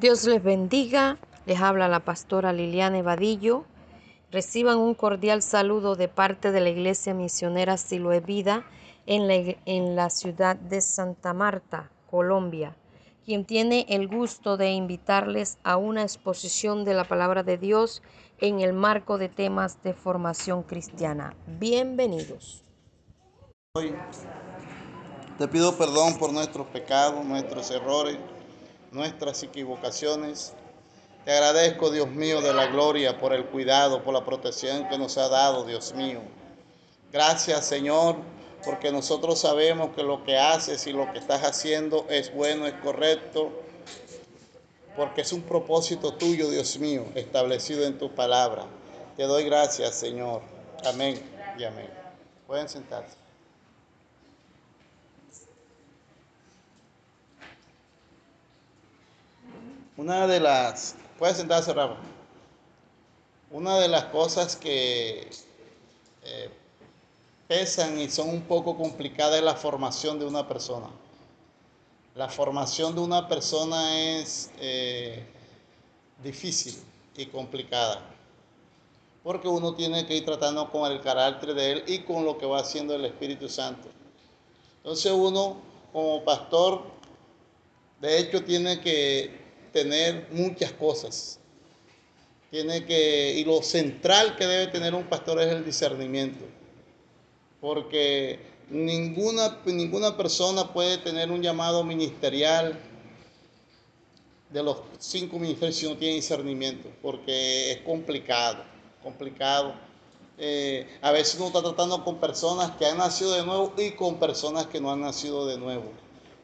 Dios les bendiga. Les habla la pastora Liliana Evadillo. Reciban un cordial saludo de parte de la Iglesia Misionera Siloe Vida en la, en la ciudad de Santa Marta, Colombia, quien tiene el gusto de invitarles a una exposición de la palabra de Dios en el marco de temas de formación cristiana. Bienvenidos. Hoy te pido perdón por nuestros pecados, nuestros errores, nuestras equivocaciones. Te agradezco, Dios mío, de la gloria por el cuidado, por la protección que nos ha dado, Dios mío. Gracias, Señor, porque nosotros sabemos que lo que haces y lo que estás haciendo es bueno, es correcto, porque es un propósito tuyo, Dios mío, establecido en tu palabra. Te doy gracias, Señor. Amén y amén. Pueden sentarse. Una de las, puede sentarse Rafa. Una de las cosas que eh, pesan y son un poco complicadas es la formación de una persona. La formación de una persona es eh, difícil y complicada, porque uno tiene que ir tratando con el carácter de él y con lo que va haciendo el Espíritu Santo. Entonces uno como pastor, de hecho, tiene que tener muchas cosas. Tiene que, y lo central que debe tener un pastor es el discernimiento. Porque ninguna, ninguna persona puede tener un llamado ministerial de los cinco ministerios si no tiene discernimiento, porque es complicado, complicado. Eh, a veces uno está tratando con personas que han nacido de nuevo y con personas que no han nacido de nuevo.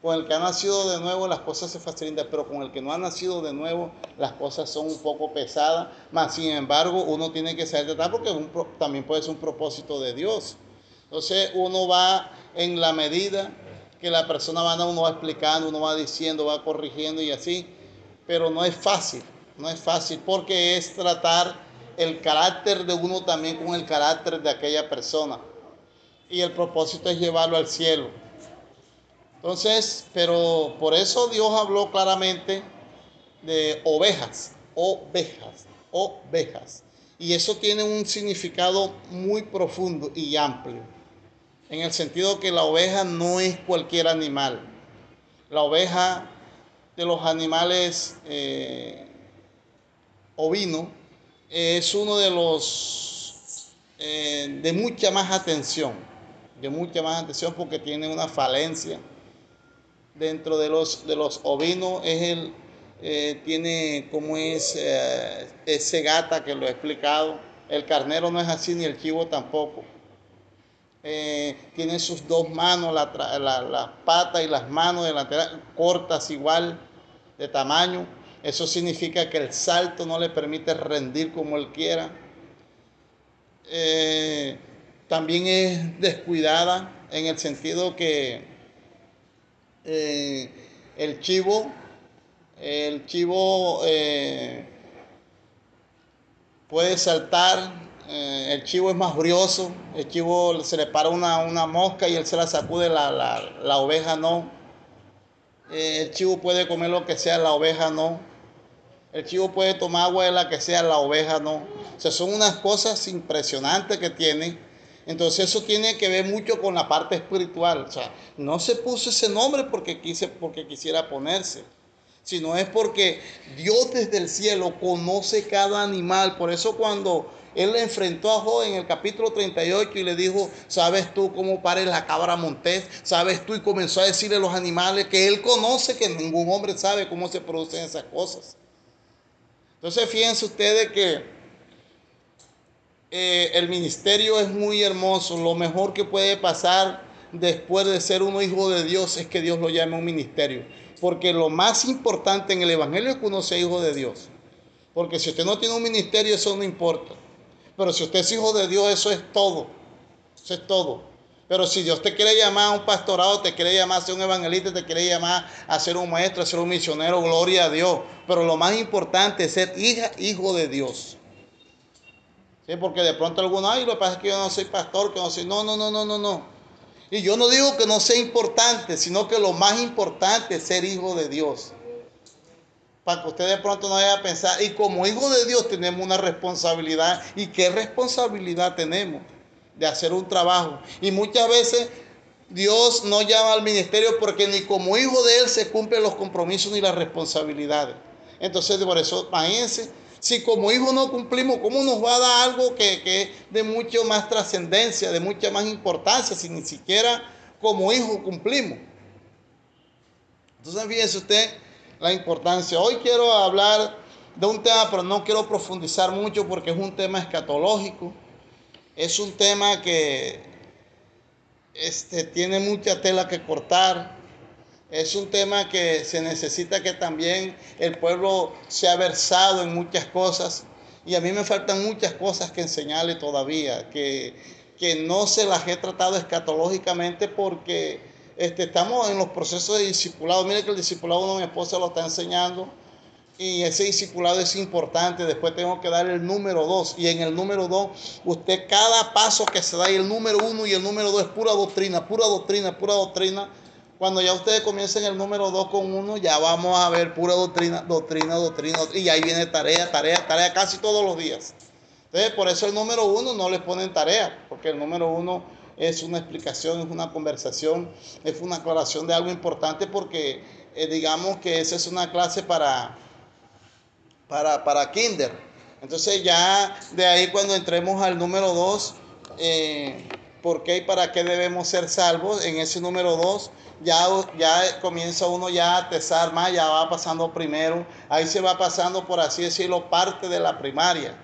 Con el que ha nacido de nuevo las cosas se facilitan, pero con el que no ha nacido de nuevo las cosas son un poco pesadas. Más sin embargo, uno tiene que saber tratar porque también puede ser un propósito de Dios. Entonces uno va en la medida que la persona va, uno va explicando, uno va diciendo, va corrigiendo y así. Pero no es fácil, no es fácil porque es tratar el carácter de uno también con el carácter de aquella persona. Y el propósito es llevarlo al cielo. Entonces, pero por eso Dios habló claramente de ovejas, ovejas, ovejas. Y eso tiene un significado muy profundo y amplio, en el sentido que la oveja no es cualquier animal. La oveja de los animales eh, ovinos es uno de los eh, de mucha más atención, de mucha más atención porque tiene una falencia dentro de los, de los ovinos es el, eh, tiene como es eh, ese gata que lo he explicado. El carnero no es así, ni el chivo tampoco. Eh, tiene sus dos manos, las la, patas y las manos delanteras cortas igual de tamaño. Eso significa que el salto no le permite rendir como él quiera. también es descuidada en el sentido que eh, el chivo, el chivo eh, puede saltar, eh, el chivo es más brioso, el chivo se le para una, mosca y él se la sacude, la, la oveja no. el chivo puede comer lo que sea, la oveja no. El chivo puede tomar agua de la que sea, la oveja no. O sea, son unas cosas impresionantes que tienen entonces eso tiene que ver mucho con la parte espiritual. O sea, no se puso ese nombre porque, quise, porque quisiera ponerse, sino es porque Dios desde el cielo conoce cada animal. Por eso cuando él le enfrentó a Job en el capítulo 38 y le dijo, ¿sabes tú cómo pares la cabra montés? ¿Sabes tú? Y comenzó a decirle a los animales que él conoce que ningún hombre sabe cómo se producen esas cosas. Entonces fíjense ustedes que eh, el ministerio es muy hermoso. Lo mejor que puede pasar después de ser uno hijo de Dios es que Dios lo llame un ministerio. Porque lo más importante en el Evangelio es que uno sea hijo de Dios. Porque si usted no tiene un ministerio, eso no importa. Pero si usted es hijo de Dios, eso es todo. Eso es todo. Pero si Dios te quiere llamar a un pastorado, te quiere llamar a ser un evangelista, te quiere llamar a ser un maestro, a ser un misionero, gloria a Dios. Pero lo más importante es ser hija, hijo de Dios. Porque de pronto algunos, ay, lo que pasa es que yo no soy pastor, que no soy. No, no, no, no, no, no. Y yo no digo que no sea importante, sino que lo más importante es ser hijo de Dios. para que usted de pronto no vaya a pensar, y como hijo de Dios tenemos una responsabilidad, ¿y qué responsabilidad tenemos? De hacer un trabajo. Y muchas veces Dios no llama al ministerio porque ni como hijo de Él se cumplen los compromisos ni las responsabilidades. Entonces, por eso, imagínense, si como hijo no cumplimos, ¿cómo nos va a dar algo que, es de mucho más trascendencia, de mucha más importancia, si ni siquiera como hijo cumplimos? Entonces, fíjese usted la importancia. Hoy quiero hablar de un tema, pero no quiero profundizar mucho porque es un tema escatológico. Es un tema que este, tiene mucha tela que cortar. Es un tema que se necesita que también el pueblo sea versado en muchas cosas. Y a mí me faltan muchas cosas que enseñarle todavía, que, que no se las he tratado escatológicamente porque este, estamos en los procesos de discipulado. Mire que el discipulado de mi esposa lo está enseñando y ese discipulado es importante. Después tengo que dar el número dos. Y en el número dos, usted cada paso que se da, y el número uno y el número dos es pura doctrina, pura doctrina, pura doctrina. Cuando ya ustedes comiencen el número dos con uno, ya vamos a ver pura doctrina, doctrina, doctrina. Y ahí viene tarea, tarea, tarea casi todos los días. Entonces, por eso el número uno no le ponen tarea, porque el número uno es una explicación, es una conversación, es una aclaración de algo importante, porque eh, digamos que esa es una clase para para, para kinder. Entonces ya de ahí cuando entremos al número 2, eh, ¿por qué y para qué debemos ser salvos? En ese número 2 ya, ya comienza uno ya a tesar más, ya va pasando primero, ahí se va pasando, por así decirlo, parte de la primaria.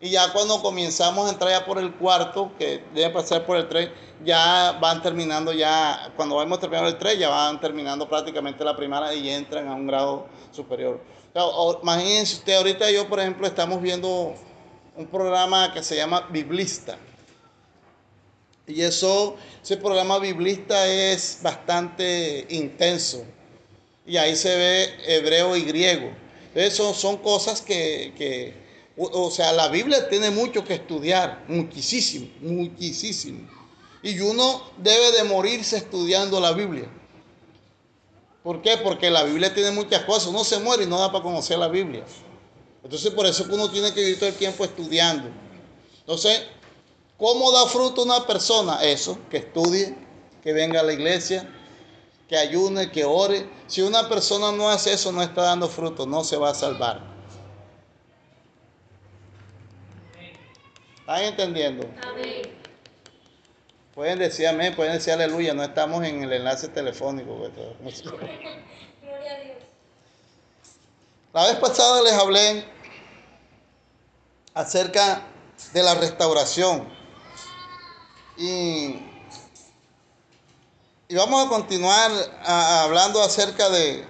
Y ya cuando comenzamos a entrar ya por el cuarto, que debe pasar por el 3, ya van terminando ya, cuando vamos terminando el 3, ya van terminando prácticamente la primaria y entran a un grado superior. Imagínense usted, ahorita yo, por ejemplo, estamos viendo un programa que se llama Biblista. Y eso, ese programa biblista es bastante intenso. Y ahí se ve hebreo y griego. Eso son cosas que, que, o sea, la Biblia tiene mucho que estudiar, muchísimo, muchísimo. Y uno debe de morirse estudiando la Biblia. ¿Por qué? Porque la Biblia tiene muchas cosas. Uno se muere y no da para conocer la Biblia. Entonces por eso que uno tiene que vivir todo el tiempo estudiando. Entonces, ¿cómo da fruto una persona? Eso, que estudie, que venga a la iglesia, que ayune, que ore. Si una persona no hace eso, no está dando fruto, no se va a salvar. ¿Están entendiendo? Amén. Pueden decir amén, pueden decir aleluya, no estamos en el enlace telefónico. Gloria a Dios. La vez pasada les hablé acerca de la restauración. Y, y vamos a continuar hablando acerca de,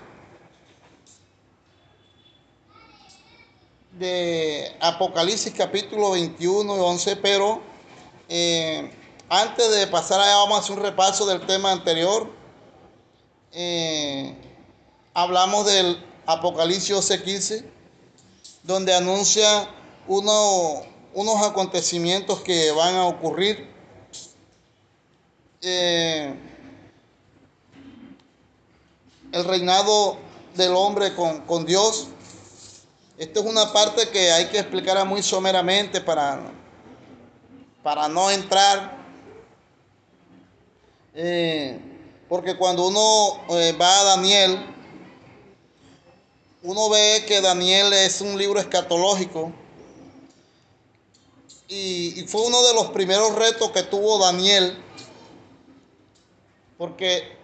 de Apocalipsis capítulo 21 y 11, pero... Eh, antes de pasar allá, vamos a hacer un repaso del tema anterior. Eh, hablamos del Apocalipsis 15, donde anuncia unos acontecimientos que van a ocurrir. Eh, el reinado del hombre con, con Dios. Esta es una parte que hay que explicar muy someramente para, para no entrar eh, porque cuando uno eh, va a Daniel, uno ve que Daniel es un libro escatológico. Y, y, fue uno de los primeros retos que tuvo Daniel. Porque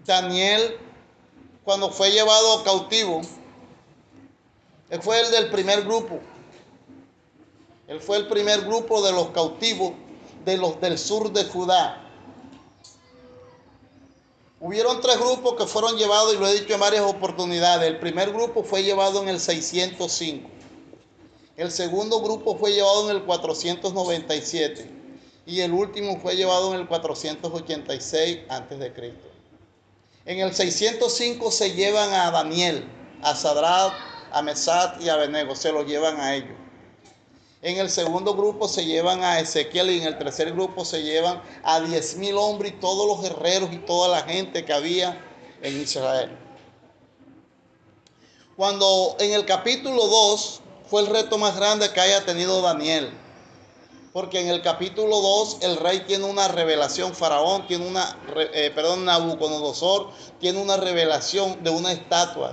Daniel, cuando fue llevado cautivo, él fue el del primer grupo. Él fue el primer grupo de los cautivos de los del sur de Judá. Hubieron tres grupos que fueron llevados, y lo he dicho en varias oportunidades. El primer grupo fue llevado en el 605. El segundo grupo fue llevado en el 497. Y el último fue llevado en el 486 a.C. En el 605 se llevan a Daniel, a Sadrat, a Mesat y a Benego. Se lo llevan a ellos. En el segundo grupo se llevan a Ezequiel y en el tercer grupo se llevan a diez mil hombres y todos los guerreros y toda la gente que había en Israel. Cuando en el capítulo 2 fue el reto más grande que haya tenido Daniel. Porque en el capítulo 2 el rey tiene una revelación, Faraón tiene una, eh, perdón, Nabucodonosor tiene una revelación de una estatua.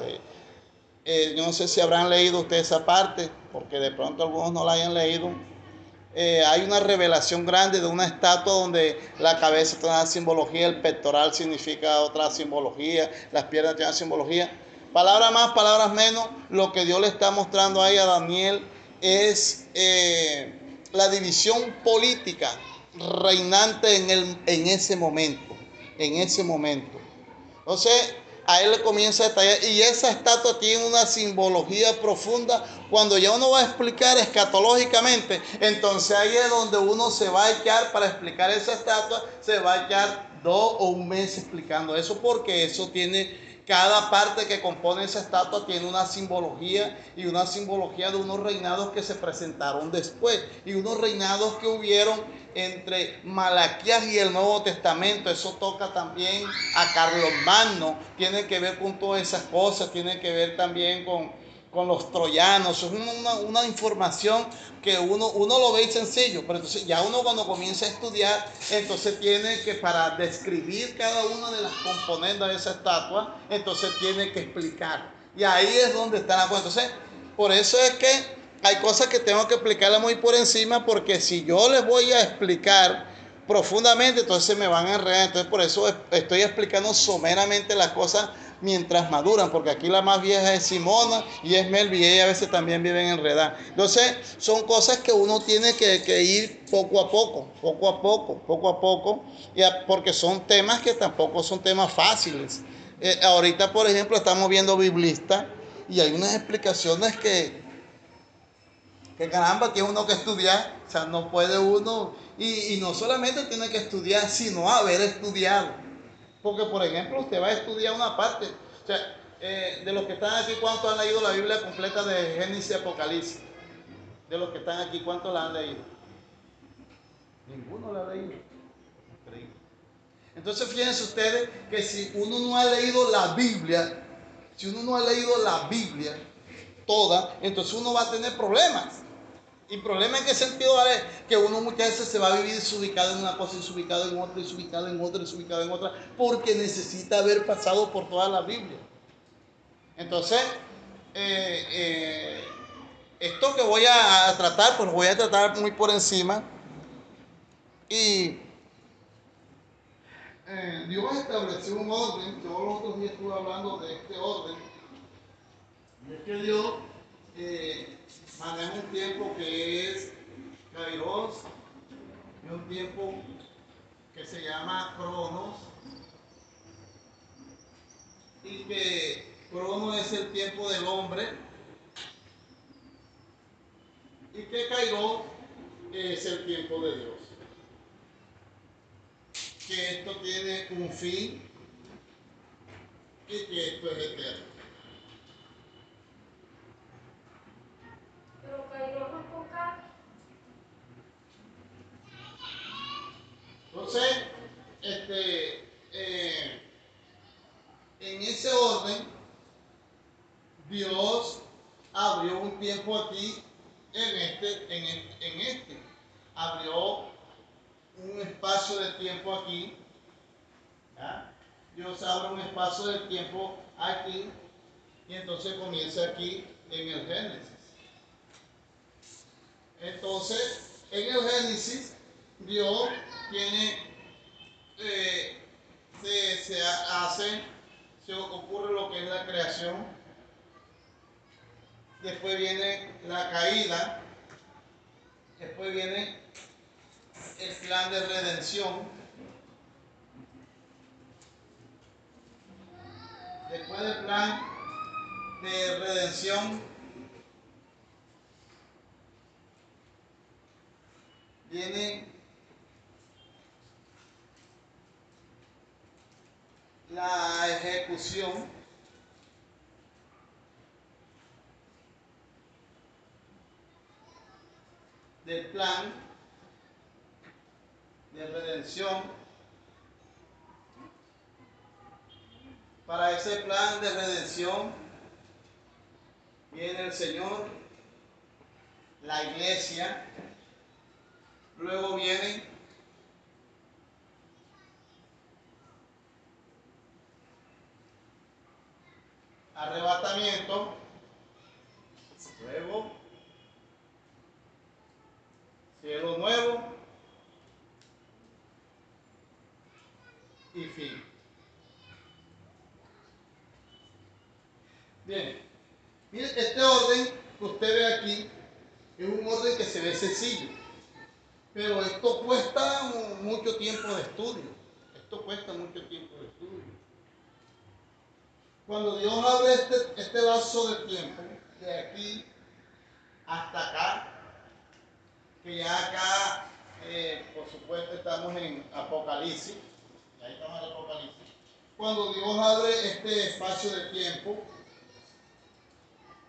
Eh, yo no sé si habrán leído ustedes esa parte, porque de pronto algunos no la hayan leído. Eh, hay una revelación grande de una estatua donde la cabeza tiene una simbología, el pectoral significa otra simbología, las piernas tienen simbología. Palabras más, palabras menos, lo que Dios le está mostrando ahí a Daniel es eh, la división política reinante en, el, en ese momento, en ese momento. Entonces, a él le comienza a detallar. Y esa estatua tiene una simbología profunda. Cuando ya uno va a explicar escatológicamente, entonces ahí es donde uno se va a echar para explicar esa estatua, se va a echar dos o un mes explicando eso, porque eso tiene cada parte que compone esa estatua tiene una simbología y una simbología de unos reinados que se presentaron después y unos reinados que hubieron entre Malaquías y el Nuevo Testamento. Eso toca también a Carlos Magno, tiene que ver con todas esas cosas, tiene que ver también con, con los troyanos. Es una, una, información que uno, uno lo ve sencillo, pero entonces ya uno cuando comienza a estudiar, entonces tiene que para describir cada una de las componentes de esa estatua, entonces tiene que explicar. Y ahí es donde está la cosa. Entonces, por eso es que hay cosas que tengo que explicarle muy por encima, porque si yo les voy a explicar profundamente, entonces me van a enredar. Entonces, por eso estoy explicando someramente las cosas mientras maduran, porque aquí la más vieja es Simona y es Melvi, y ella a veces también viven enredadas. Entonces, son cosas que uno tiene que, ir poco a poco, poco a poco, poco a poco, porque son temas que tampoco son temas fáciles. Eh, ahorita, por ejemplo, estamos viendo Biblista y hay unas explicaciones que, que caramba, tiene uno que estudiar, o sea, no puede uno, y, y no solamente tiene que estudiar, sino haber estudiado. Porque, por ejemplo, usted va a estudiar una parte. O sea, eh, de los que están aquí, ¿cuántos han leído la Biblia completa de Génesis y Apocalipsis? De los que están aquí, ¿cuántos la han leído? Ninguno la ha leído. Increíble. Entonces, fíjense ustedes que si uno no ha leído la Biblia, si uno no ha leído la Biblia toda, entonces uno va a tener problemas. ¿Y problema en qué sentido vale? Que uno muchas veces se va a vivir desubicado en una cosa, desubicado en otra, desubicado en otra, desubicado en otra, porque necesita haber pasado por toda la Biblia. Entonces, eh, eh, esto que voy a tratar, pues voy a tratar muy por encima. Y eh, Dios estableció un orden, yo los otros días estuve hablando de este orden, y es que Dios maneja un tiempo que es Kairos y un tiempo que se llama Cronos y que Cronos es el tiempo del hombre y que Kairos es el tiempo de Dios. Que esto tiene un fin y que esto es eterno. Entonces, este, eh, en ese orden, Dios abrió un tiempo aquí en este, en, en este. Abrió un espacio de tiempo aquí. Dios abre un espacio de tiempo aquí y entonces comienza aquí en el Génesis. Entonces, en el Génesis, Dios tiene, eh, se, hace, se ocurre lo que es la creación. Después viene la caída. Después viene el plan de redención. Después del plan de redención viene la ejecución del plan de redención. Para ese plan de redención viene el Señor, la iglesia, luego vienen arrebatamiento, luego cielo nuevo. Y fin. Bien, mire, este orden que usted ve aquí es un orden que se ve sencillo, pero esto cuesta mucho tiempo de estudio. Esto cuesta mucho tiempo de estudio. Cuando Dios abre este, este vaso de tiempo, de aquí hasta acá, que ya acá, eh, por supuesto, estamos en Apocalipsis, ahí estamos en Apocalipsis. Cuando Dios abre este espacio de tiempo,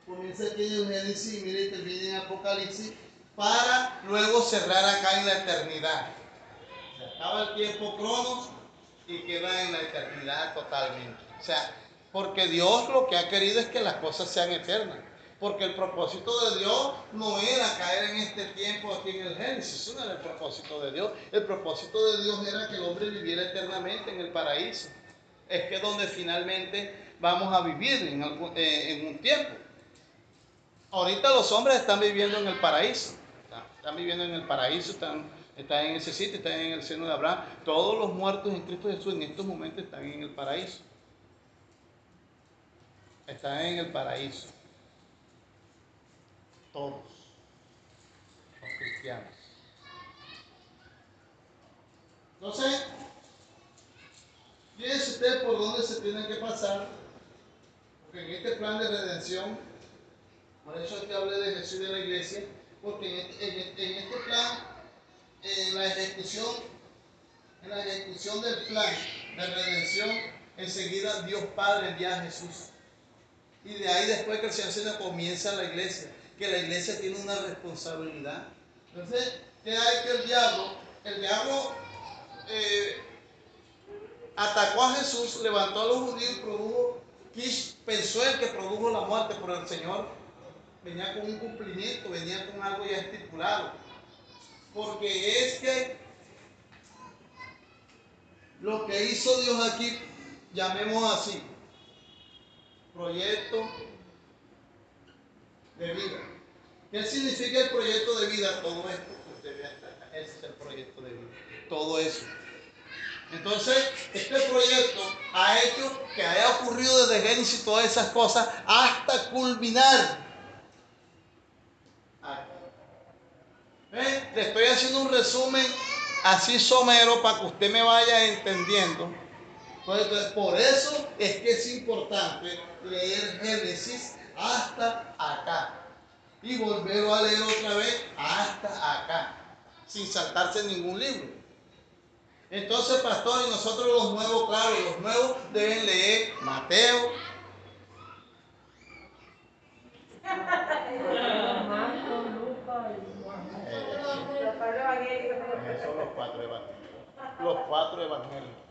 comienza aquí en Génesis y mire termina en Apocalipsis, para luego cerrar acá en la eternidad. Se el tiempo cronos y queda en la eternidad totalmente. O sea, porque Dios lo que ha querido es que las cosas sean eternas. Porque el propósito de Dios no era caer en este tiempo aquí en el Génesis, no era el propósito de Dios. El propósito de Dios era que el hombre viviera eternamente en el paraíso. Es que donde finalmente vamos a vivir en, eh, en un tiempo. Ahorita los hombres están viviendo en el paraíso, están viviendo en el paraíso, están, están en ese sitio, están en el seno de Abraham. Todos los muertos en Cristo Jesús en estos momentos están en el paraíso están en el paraíso. Todos los cristianos. Entonces, fíjense ustedes por dónde se tienen que pasar, porque en este plan de redención, por eso es que hablé de Jesús y de la iglesia, porque en este, en este plan, en la ejecución, en la ejecución del plan de redención, enseguida Dios Padre envía a Jesús. Y de ahí después que el Señor se comienza la iglesia, que la iglesia tiene una responsabilidad. Entonces, ¿qué hay que el diablo? El diablo eh, atacó a Jesús, levantó a los judíos y produjo, pensó el que produjo la muerte, por el Señor venía con un cumplimiento, venía con algo ya estipulado. Porque es que lo que hizo Dios aquí, llamemos así, proyecto de vida. ¿Qué significa el proyecto de vida? Todo esto usted ve Ese es el proyecto de vida. Todo eso. Entonces, este proyecto ha hecho que haya ocurrido desde Génesis todas esas cosas hasta culminar. Le estoy haciendo un resumen así somero para que usted me vaya entendiendo. Entonces, por eso es que es importante leer Génesis hasta acá. Y volverlo a leer otra vez hasta acá. Sin saltarse ningún libro. Entonces, pastor, y nosotros los nuevos, claro, los nuevos deben leer Mateo. Esos los cuatro evangelios. Los cuatro evangelios.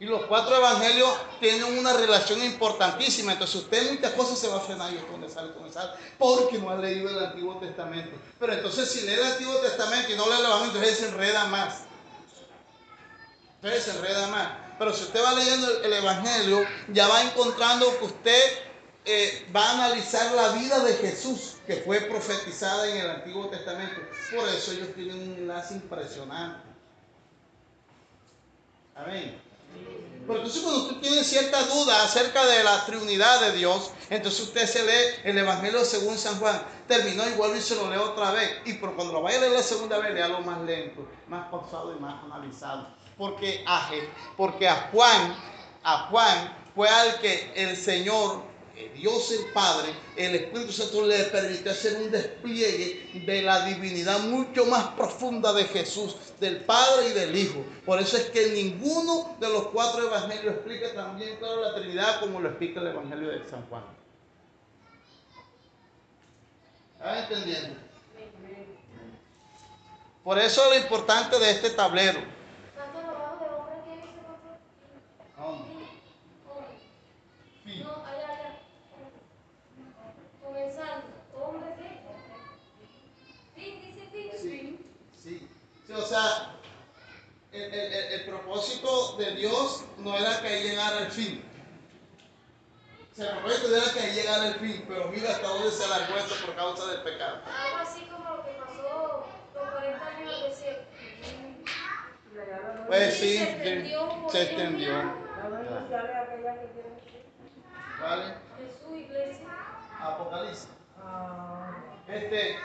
Y los cuatro evangelios tienen una relación importantísima. Entonces usted muchas cosas se va a frenar. Dónde sale, sale. Porque no ha leído el Antiguo Testamento. Pero entonces si lee el Antiguo Testamento y no lee el Evangelio, entonces se enreda más. Entonces se enreda más. Pero si usted va leyendo el, Evangelio, ya va encontrando que usted eh, va a analizar la vida de Jesús, que fue profetizada en el Antiguo Testamento. Por eso ellos tienen un enlace impresionante. Amén. Pero entonces cuando usted tiene cierta duda acerca de la Trinidad de Dios, entonces usted se lee el Evangelio según San Juan. Terminó y vuelve y se lo lee otra vez. Y pero cuando lo vaya a leer la segunda vez, léalo más lento, más pausado y más analizado. Porque a, porque a Juan, a Juan fue al que el Señor Dios el Padre, el Espíritu Santo le permitió hacer un despliegue de la divinidad mucho más profunda de Jesús, del Padre y del Hijo. Por eso es que ninguno de los cuatro evangelios explica también claro la Trinidad como lo explica el Evangelio de San Juan. ¿Están entendiendo? Por eso lo importante de este tablero sea, el, el- el- el propósito de Dios no era que ahí llegara el fin. O sea, el propósito era que ahí llegara el fin, pero mira hasta dónde se alargó esto por causa del pecado. Algo así como lo que pasó los 40 años del desierto. Pues Sí, sí, se extendió se extendió. ¿Vale? Jesús, iglesia. Apocalipsis. Este,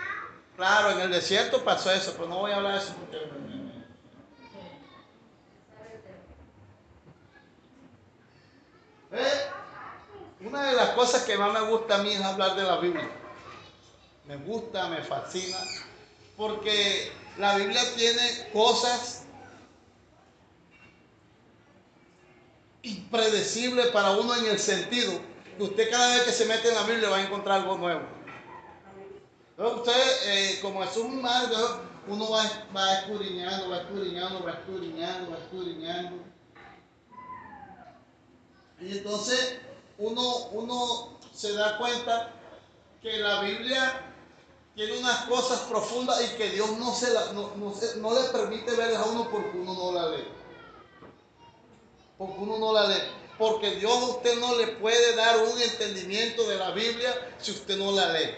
claro, en el desierto pasó eso, pero no voy a hablar de eso porque ¿Eh? Una de las cosas que más me gusta a mí es hablar de la Biblia. Me gusta, me fascina, porque la Biblia tiene cosas impredecibles para uno en el sentido que usted cada vez que se mete en la Biblia va a encontrar algo nuevo. Entonces, usted, eh, como es un mar, uno va, va escudriñando, va escudriñando, va escudriñando, va escudriñando. Y entonces uno, uno se da cuenta que la Biblia tiene unas cosas profundas y que Dios no, se la- no, no no le permite verlas a uno porque uno no la lee. Porque uno no la lee. Porque Dios a usted no le puede dar un entendimiento de la Biblia si usted no la lee.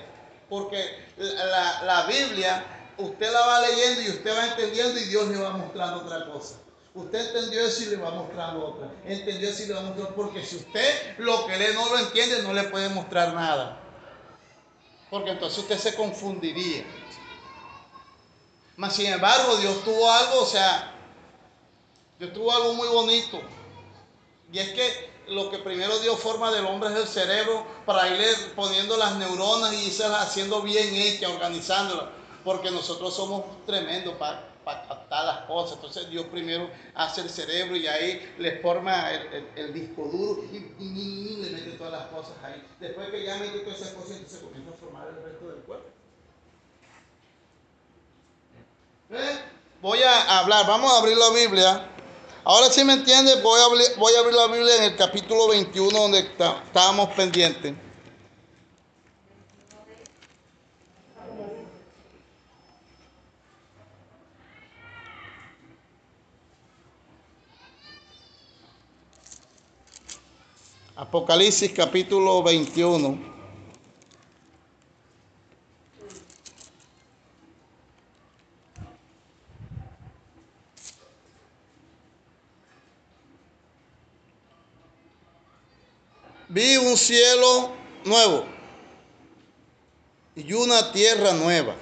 Porque la, la- Biblia usted la va leyendo y usted va entendiendo y Dios le va mostrando otra cosa. Usted entendió eso y le va mostrando otra. Entendió eso y le va mostrando. Porque si usted lo que lee no lo entiende, no le puede mostrar nada. Porque entonces usted se confundiría. Mas sin embargo, Dios tuvo algo, o sea, Dios tuvo algo muy bonito. Y es que lo que primero dio forma del hombre es el cerebro para irle poniendo las neuronas y irlas haciendo bien hechas, organizándolas. Porque nosotros somos tremendos para captar las cosas. Entonces Dios primero hace el cerebro y ahí le forma el, el- disco duro y le mete todas las cosas ahí. Después que ya mete todas esas cosas, entonces comienza a formar el resto del cuerpo. ¿Eh? Voy a hablar, vamos a abrir la Biblia. Ahora sí me entiendes, voy a, abrir, voy a abrir la Biblia en el capítulo 21 donde está- estábamos pendientes. Apocalipsis capítulo 21. Vi un cielo nuevo y una tierra nueva,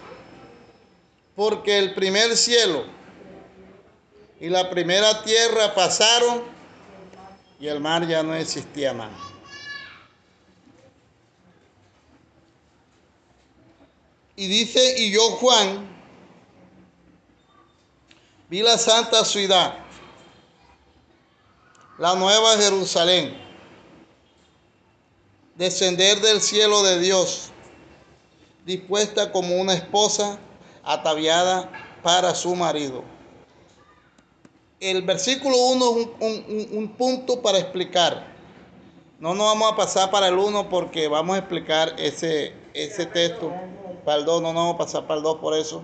porque el primer cielo y la primera tierra pasaron y el mar ya no existía más. Y dice, y yo Juan, vi la santa ciudad, la nueva Jerusalén, descender del cielo de Dios, dispuesta como una esposa ataviada para su marido. El versículo 1 es un, un- un- un punto para explicar. No nos vamos a pasar para el 1 porque vamos a explicar ese, ese texto. Para el 2 no nos vamos a pasar para el 2 por eso.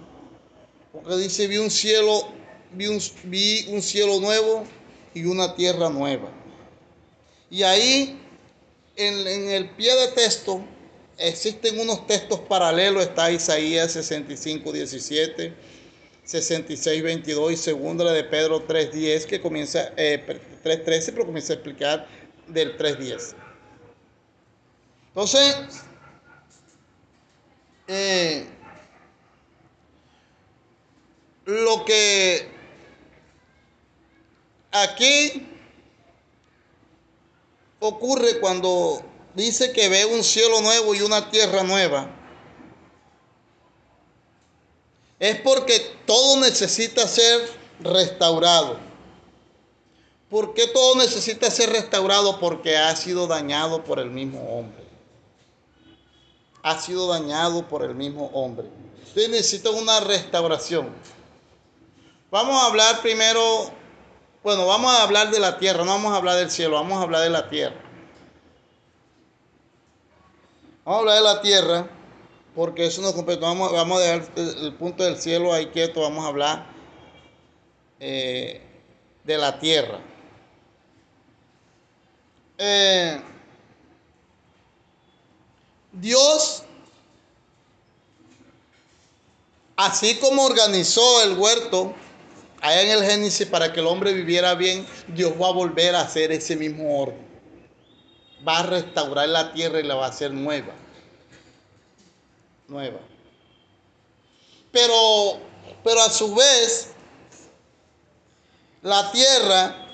Porque dice, vi un cielo, vi un, vi un cielo nuevo y una tierra nueva. Y ahí en, en el pie de texto existen unos textos paralelos, está Isaías 65, 17, 66, 22 y segunda de Pedro 3, 10, que comienza, eh, 3, 13, pero comienza a explicar del 3, 10. Entonces, eh, lo que aquí ocurre cuando dice que ve un cielo nuevo y una tierra nueva. Es porque todo necesita ser restaurado. ¿Por qué todo necesita ser restaurado? Porque ha sido dañado por el mismo hombre. Ha sido dañado por el mismo hombre. Usted necesita una restauración. Vamos a hablar primero bueno, vamos a hablar de la tierra, no vamos a hablar del cielo, vamos a hablar de la tierra. Vamos a hablar de la tierra, porque eso nos compete. Vamos, a dejar el, el punto del cielo ahí quieto, vamos a hablar eh, de la tierra. Eh, Dios, así como organizó el huerto allá en el Génesis para que el hombre viviera bien, Dios va a volver a hacer ese mismo orden. Va a restaurar la tierra y la va a hacer nueva. Nueva. Pero, pero a su vez, la tierra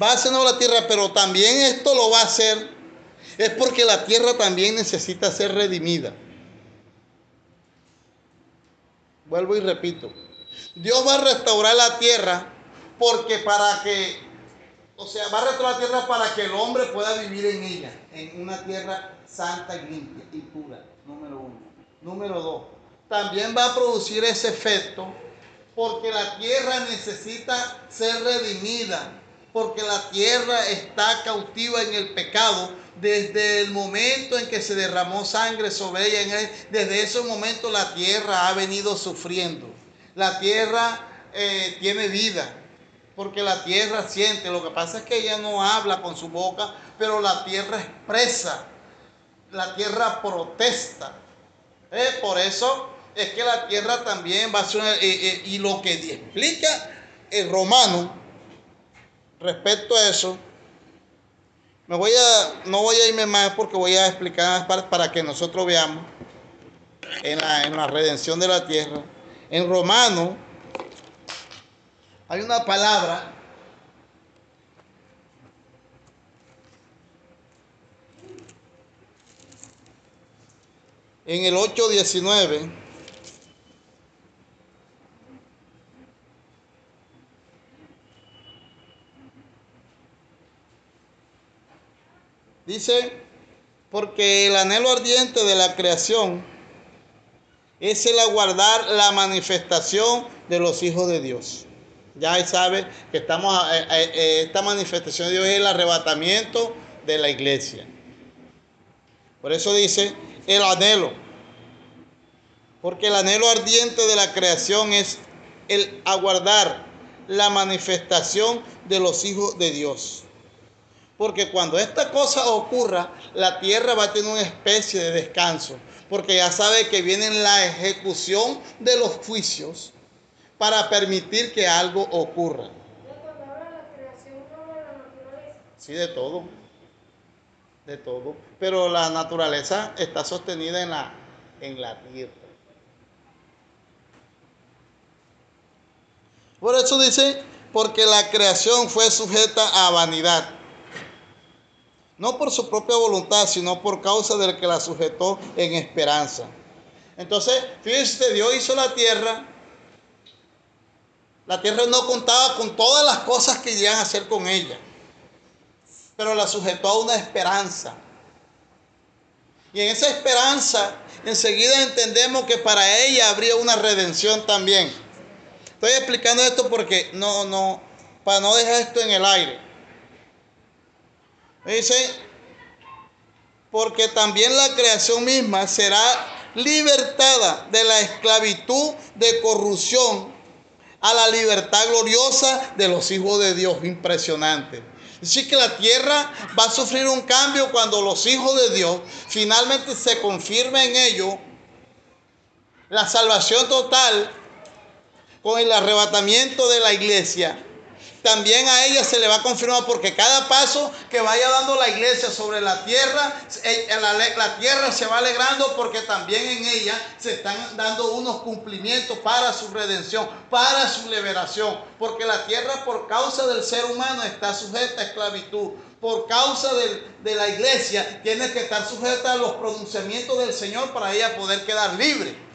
va a hacer nueva la tierra, pero también esto lo va a hacer es porque la tierra también necesita ser redimida. Vuelvo y repito. Dios va a restaurar la tierra porque para que, o sea, va a restaurar la tierra para que el hombre pueda vivir en ella, en una tierra santa y limpia y pura, número uno. Número dos, también va a producir ese efecto porque la tierra necesita ser redimida, porque la tierra está cautiva en el pecado desde el momento en que se derramó sangre sobre ella. Desde ese momento la tierra ha venido sufriendo. La tierra eh, tiene vida, porque la tierra siente. Lo que pasa es que ella no habla con su boca, pero la tierra expresa, la tierra protesta. Eh, por eso es que la tierra también va a ser, eh, y lo que explica el romano respecto a eso, me voy a, no voy a irme más porque voy a explicar para, para que nosotros veamos en la, en la redención de la tierra. En Romano hay una palabra en el 8.19 Dice, porque el anhelo ardiente de la creación es el aguardar la manifestación de los hijos de Dios. Ya sabe que estamos, eh, eh, eh, esta manifestación de Dios es el arrebatamiento de la iglesia. Por eso dice el anhelo. Porque el anhelo ardiente de la creación es el aguardar la manifestación de los hijos de Dios. Porque cuando esta cosa ocurra, la tierra va a tener una especie de descanso. Porque ya sabe que viene la ejecución de los juicios para permitir que algo ocurra. Sí, de todo. De todo. Pero la naturaleza está sostenida en la, en la tierra. Por eso dice, porque la creación fue sujeta a vanidad no por su propia voluntad, sino por causa del que la sujetó en esperanza. Entonces, fíjese, Dios hizo la tierra. La tierra no contaba con todas las cosas que iban a hacer con ella, pero la sujetó a una esperanza. Y en esa esperanza, enseguida entendemos que para ella habría una redención también. Estoy explicando esto porque no, no, para no dejar esto en el aire. Dice, porque también la creación misma será libertada de la esclavitud de corrupción a la libertad gloriosa de los hijos de Dios. Impresionante. Así que la tierra va a sufrir un cambio cuando los hijos de Dios finalmente se confirme en ello la salvación total con el arrebatamiento de la iglesia también a ella se le va a confirmar porque cada paso que vaya dando la iglesia sobre la tierra, eh, la, tierra se va alegrando porque también en ella se están dando unos cumplimientos para su redención, para su liberación, porque la tierra por causa del ser humano está sujeta a esclavitud. Por causa de, de la iglesia tiene que estar sujeta a los pronunciamientos del Señor para ella poder quedar libre.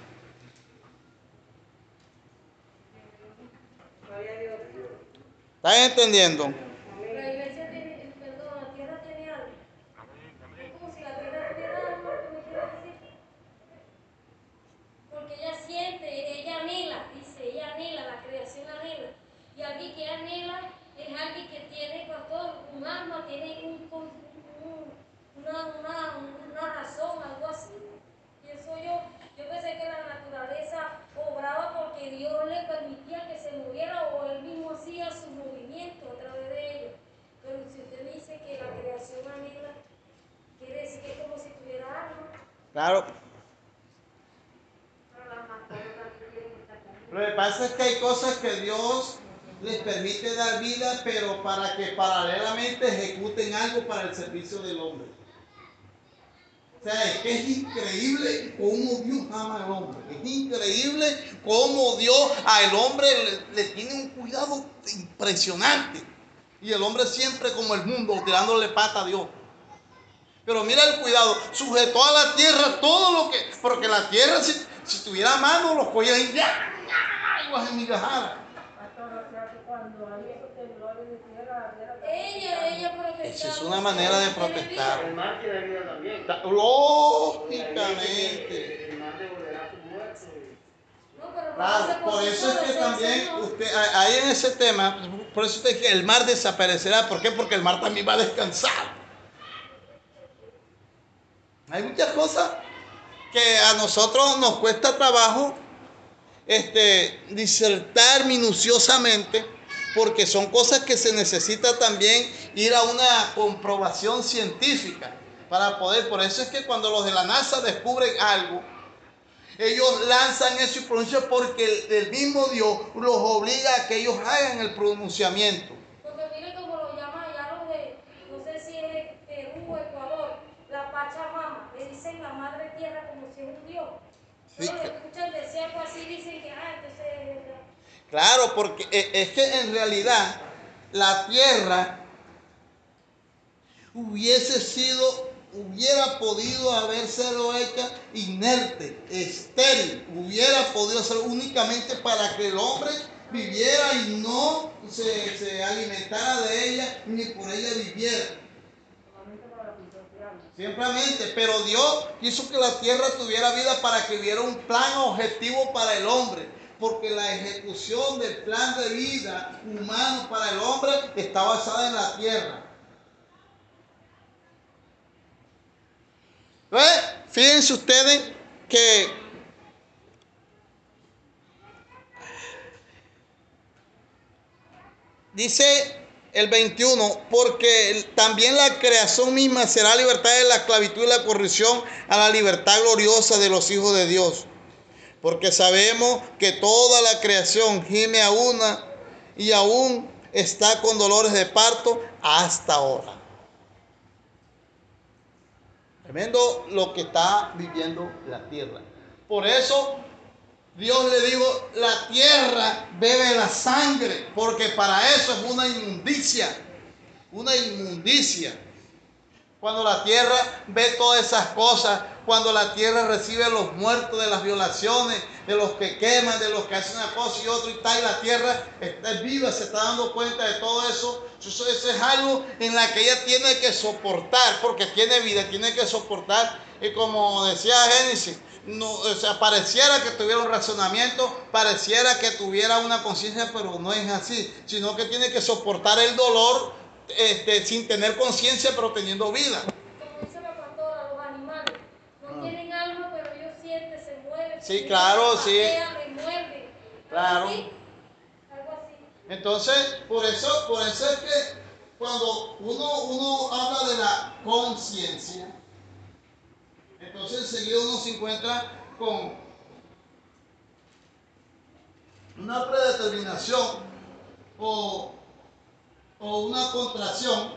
¿Están entendiendo? La iglesia tiene, perdón, la tierra tiene algo. Yo pensé que la naturaleza obraba porque Dios le permitía que se moviera o él mismo hacía su movimiento a través de ellos. Pero si usted dice que la creación anhela, quiere decir que es como si tuviera algo. Claro. Lo que pasa es que hay cosas que Dios les permite dar vida, pero para que paralelamente ejecuten algo para el servicio del hombre. O sea, es increíble cómo Dios ama al hombre. Es increíble cómo Dios al hombre le, tiene un cuidado impresionante. Y el hombre siempre como el mundo, tirándole pata a Dios. Pero mira el cuidado, sujetó a la tierra todo lo que, porque la tierra si, si tuviera mano los cogía y ya, ya, y Ella, ella protestaba. Esa es una manera de protestar. El mar tiene vida también. Ta- Lógicamente. El mar devolverá su muerto. No, pero Claro, por eso es que también usted, ahí en ese tema, por eso usted que el mar desaparecerá. ¿Por qué? Porque el mar también va a descansar. Hay muchas cosas que a nosotros nos cuesta trabajo este, disertar minuciosamente, porque son cosas que se necesita también ir a una comprobación científica para poder. Por eso es que cuando los de la NASA descubren algo, ellos lanzan eso y pronuncian porque el, el mismo Dios los obliga a que ellos hagan el pronunciamiento. Porque mire cómo lo llaman allá los de, no sé si es de Perú o Ecuador, la Pachamama, le dicen la madre tierra como si es un dios. Sí, No, le que- escuchan decir algo así, dicen que, ah, entonces, Claro, porque e- es que en realidad la tierra hubiese sido, hubiera podido haberse hecha inerte, estéril, hubiera podido ser únicamente para que el hombre viviera y no se, se alimentara de ella ni por ella viviera. Simplemente, pero Dios quiso que la tierra tuviera vida para que hubiera un plan objetivo para el hombre. Porque la ejecución del plan de vida humano para el hombre está basada en la tierra. Fíjense ustedes que dice el 21, porque también la creación misma será libertad de la esclavitud y la corrupción a la libertad gloriosa de los hijos de Dios. Porque sabemos que toda la creación gime a una y aún está con dolores de parto hasta ahora. Tremendo lo que está viviendo la tierra. Por eso Dios le dijo, la tierra bebe la sangre, porque para eso es una inmundicia, una inmundicia. Cuando la tierra ve todas esas cosas, cuando la tierra recibe los muertos de las violaciones, de los que queman, de los que hacen una cosa y otra y tal, y la tierra está viva, se está dando cuenta de todo eso. Eso, eso es algo en la que ella tiene que soportar, porque tiene vida, tiene que soportar. Y como decía Génesis, no, o sea, pareciera que tuviera un razonamiento, pareciera que tuviera una conciencia, pero no es así, sino que tiene que soportar el dolor este, sin tener conciencia, pero teniendo vida. como dice la pastora, los animales no tienen alma, pero ellos sienten, Sí, claro, sí. Claro. Algo así. Entonces, por eso, por eso es que cuando uno, uno habla de la conciencia, entonces enseguida uno se encuentra con una predeterminación o, o una contracción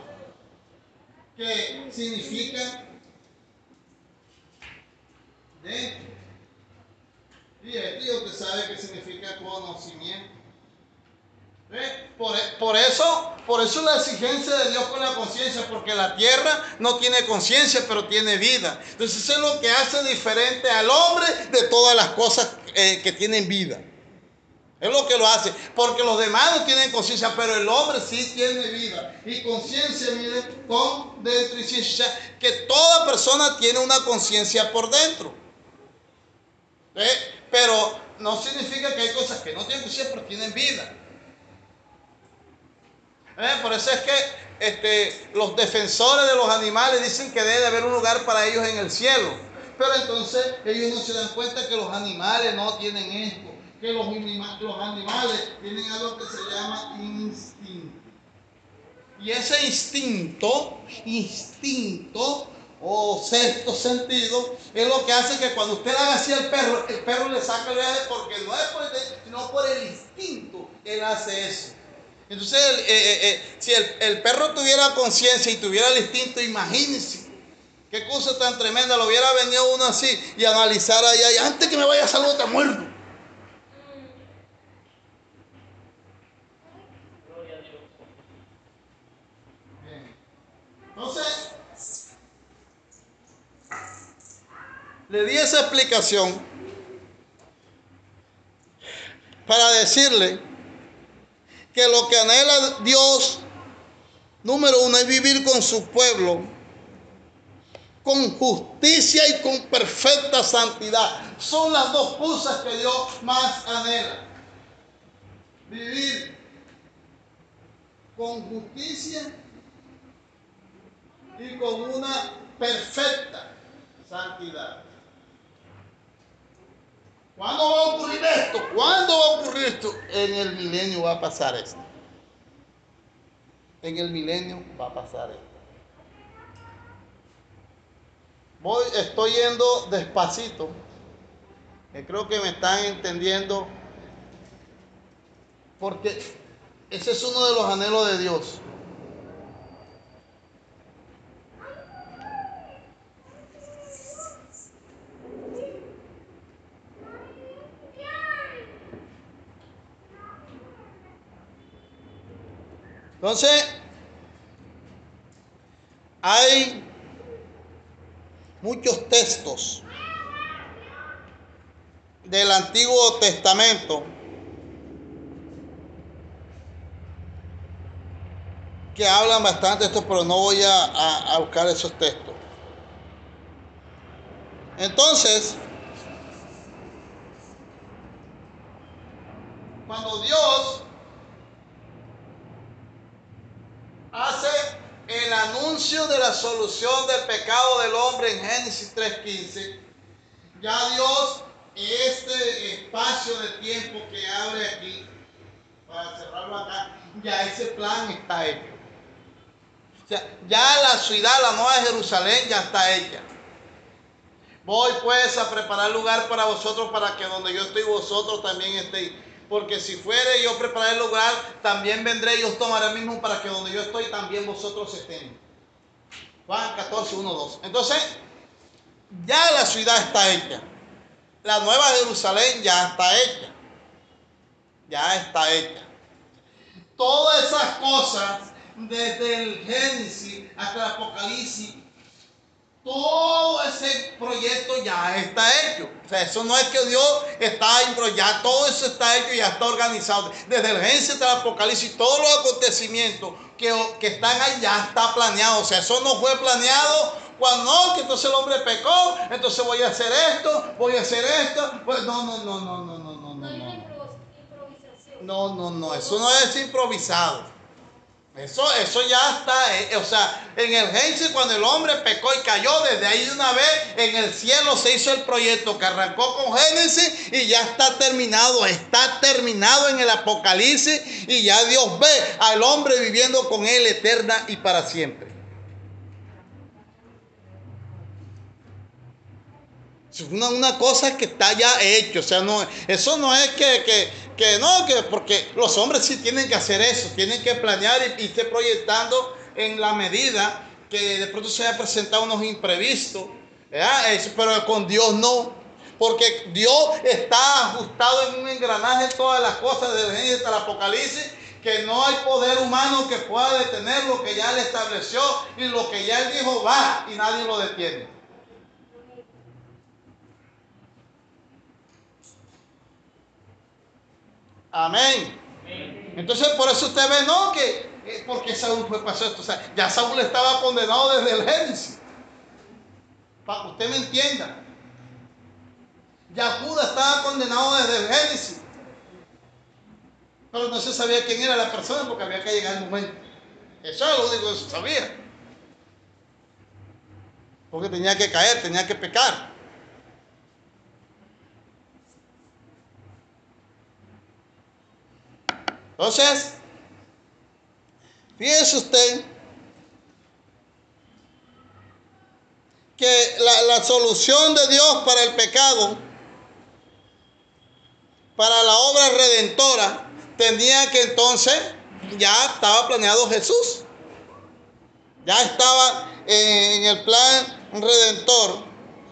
que significa dentro. Y tío que sabe que significa conocimiento. ¿Ve? Por, e- por eso, por eso la exigencia de Dios con la conciencia, porque la tierra no tiene conciencia, pero tiene vida. Entonces eso es lo que hace diferente al hombre de todas las cosas eh, que tienen vida. Es lo que lo hace, porque los demás no tienen conciencia, pero el hombre sí tiene vida. Y conciencia, mire, con dentro y que toda persona tiene una conciencia por dentro. ¿Ve? Pero no significa que hay cosas que no tienen conciencia, pero tienen vida. ¿Eh? Por eso es que este, los defensores de los animales dicen que debe de haber un lugar para ellos en el cielo. Pero entonces ellos no se dan cuenta que los animales no tienen esto, que los, los animales tienen algo que se llama instinto. Y ese instinto, instinto, o sexto sentido es lo que hace que cuando usted le haga así al perro, el perro le saca el viaje porque no es por el, sino por el instinto, él hace eso. Entonces, eh, eh, eh, si el, el perro tuviera conciencia y tuviera el instinto, imagínense qué cosa tan tremenda, lo hubiera venido uno así y analizar ahí, ahí, antes que me vaya a salud te muerdo. Bien. Entonces, le di esa explicación para decirle que lo que anhela Dios, número uno, es vivir con su pueblo con justicia y con perfecta santidad. Son las dos cosas que Dios más anhela. Vivir con justicia y con una perfecta santidad. ¿Cuándo va a ocurrir esto? ¿Cuándo va a ocurrir esto? En el milenio va a pasar esto. En el milenio va a pasar esto. Voy, estoy yendo despacito. creo que me están entendiendo. Porque ese es uno de los anhelos de Dios. Entonces, hay muchos textos del Antiguo Testamento que hablan bastante de esto, pero no voy a, a- a buscar esos textos. Entonces, cuando Dios hace el anuncio de la solución del pecado del hombre en Génesis 3.15, ya Dios, este espacio de tiempo que abre aquí, para cerrarlo acá, ya ese plan está hecho. Ya la ciudad, la nueva Jerusalén, ya está hecha. Voy pues a preparar lugar para vosotros para que donde yo estoy vosotros también estéis. Porque si fuere yo preparar el lugar, también vendré y os tomaré mismo para que donde yo estoy también vosotros estén. Juan 14, 1, 2. Entonces, ya la ciudad está hecha. La nueva Jerusalén ya está hecha. Ya está hecha. Todas esas cosas, desde el Génesis hasta el Apocalipsis, todo ese proyecto ya está hecho. O sea, eso no es que Dios está en ya todo eso está hecho y ya está organizado. Desde el Génesis hasta el Apocalipsis, todos los acontecimientos que, que están ahí ya está planeado. O sea, eso no fue planeado cuando no, que entonces el hombre pecó, entonces voy a hacer esto, voy a hacer esto. Pues no, no, no, no, no, no, no, No. No, no, no, eso no es improvisado. Eso, eso ya está, eh, o sea, en el Génesis cuando el hombre pecó y cayó, desde ahí de una vez en el cielo se hizo el proyecto que arrancó con Génesis y ya está terminado, está terminado en el Apocalipsis y ya Dios ve al hombre viviendo con él eterna y para siempre. Es una, una cosa que está ya hecho, o sea, no, eso no es que, que, que no, que porque los hombres sí tienen que hacer eso, tienen que planear y, y estar proyectando en la medida que de pronto se haya presentado unos imprevistos, pero con Dios no, porque Dios está ajustado en un engranaje en todas las cosas del Génesis hasta el Apocalipsis, que no hay poder humano que pueda detener lo que ya Él estableció y lo que ya Él dijo va y nadie lo detiene. Amén. Entonces por eso usted ve, no, que porque Saúl fue pasó esto. O sea, ya Saúl estaba condenado desde el Génesis. Para que usted me entienda. Ya Judas estaba condenado desde el Génesis. Pero no se sabía quién era la persona porque había que llegar el momento. Eso es lo único que se sabía. Porque tenía que caer, tenía que pecar. Entonces, fíjese usted que la, la solución de Dios para el pecado, para la obra redentora, tenía que entonces ya estaba planeado Jesús. Ya estaba en el plan redentor.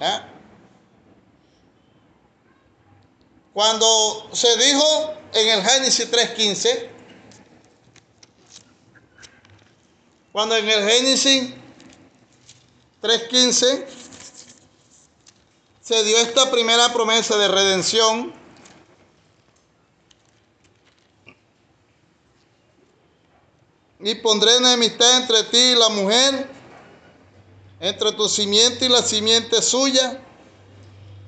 ¿eh? Cuando se dijo en el Génesis 3.15, cuando en el Génesis 3.15 se dio esta primera promesa de redención, y pondré enemistad entre ti y la mujer, entre tu simiente y la simiente suya.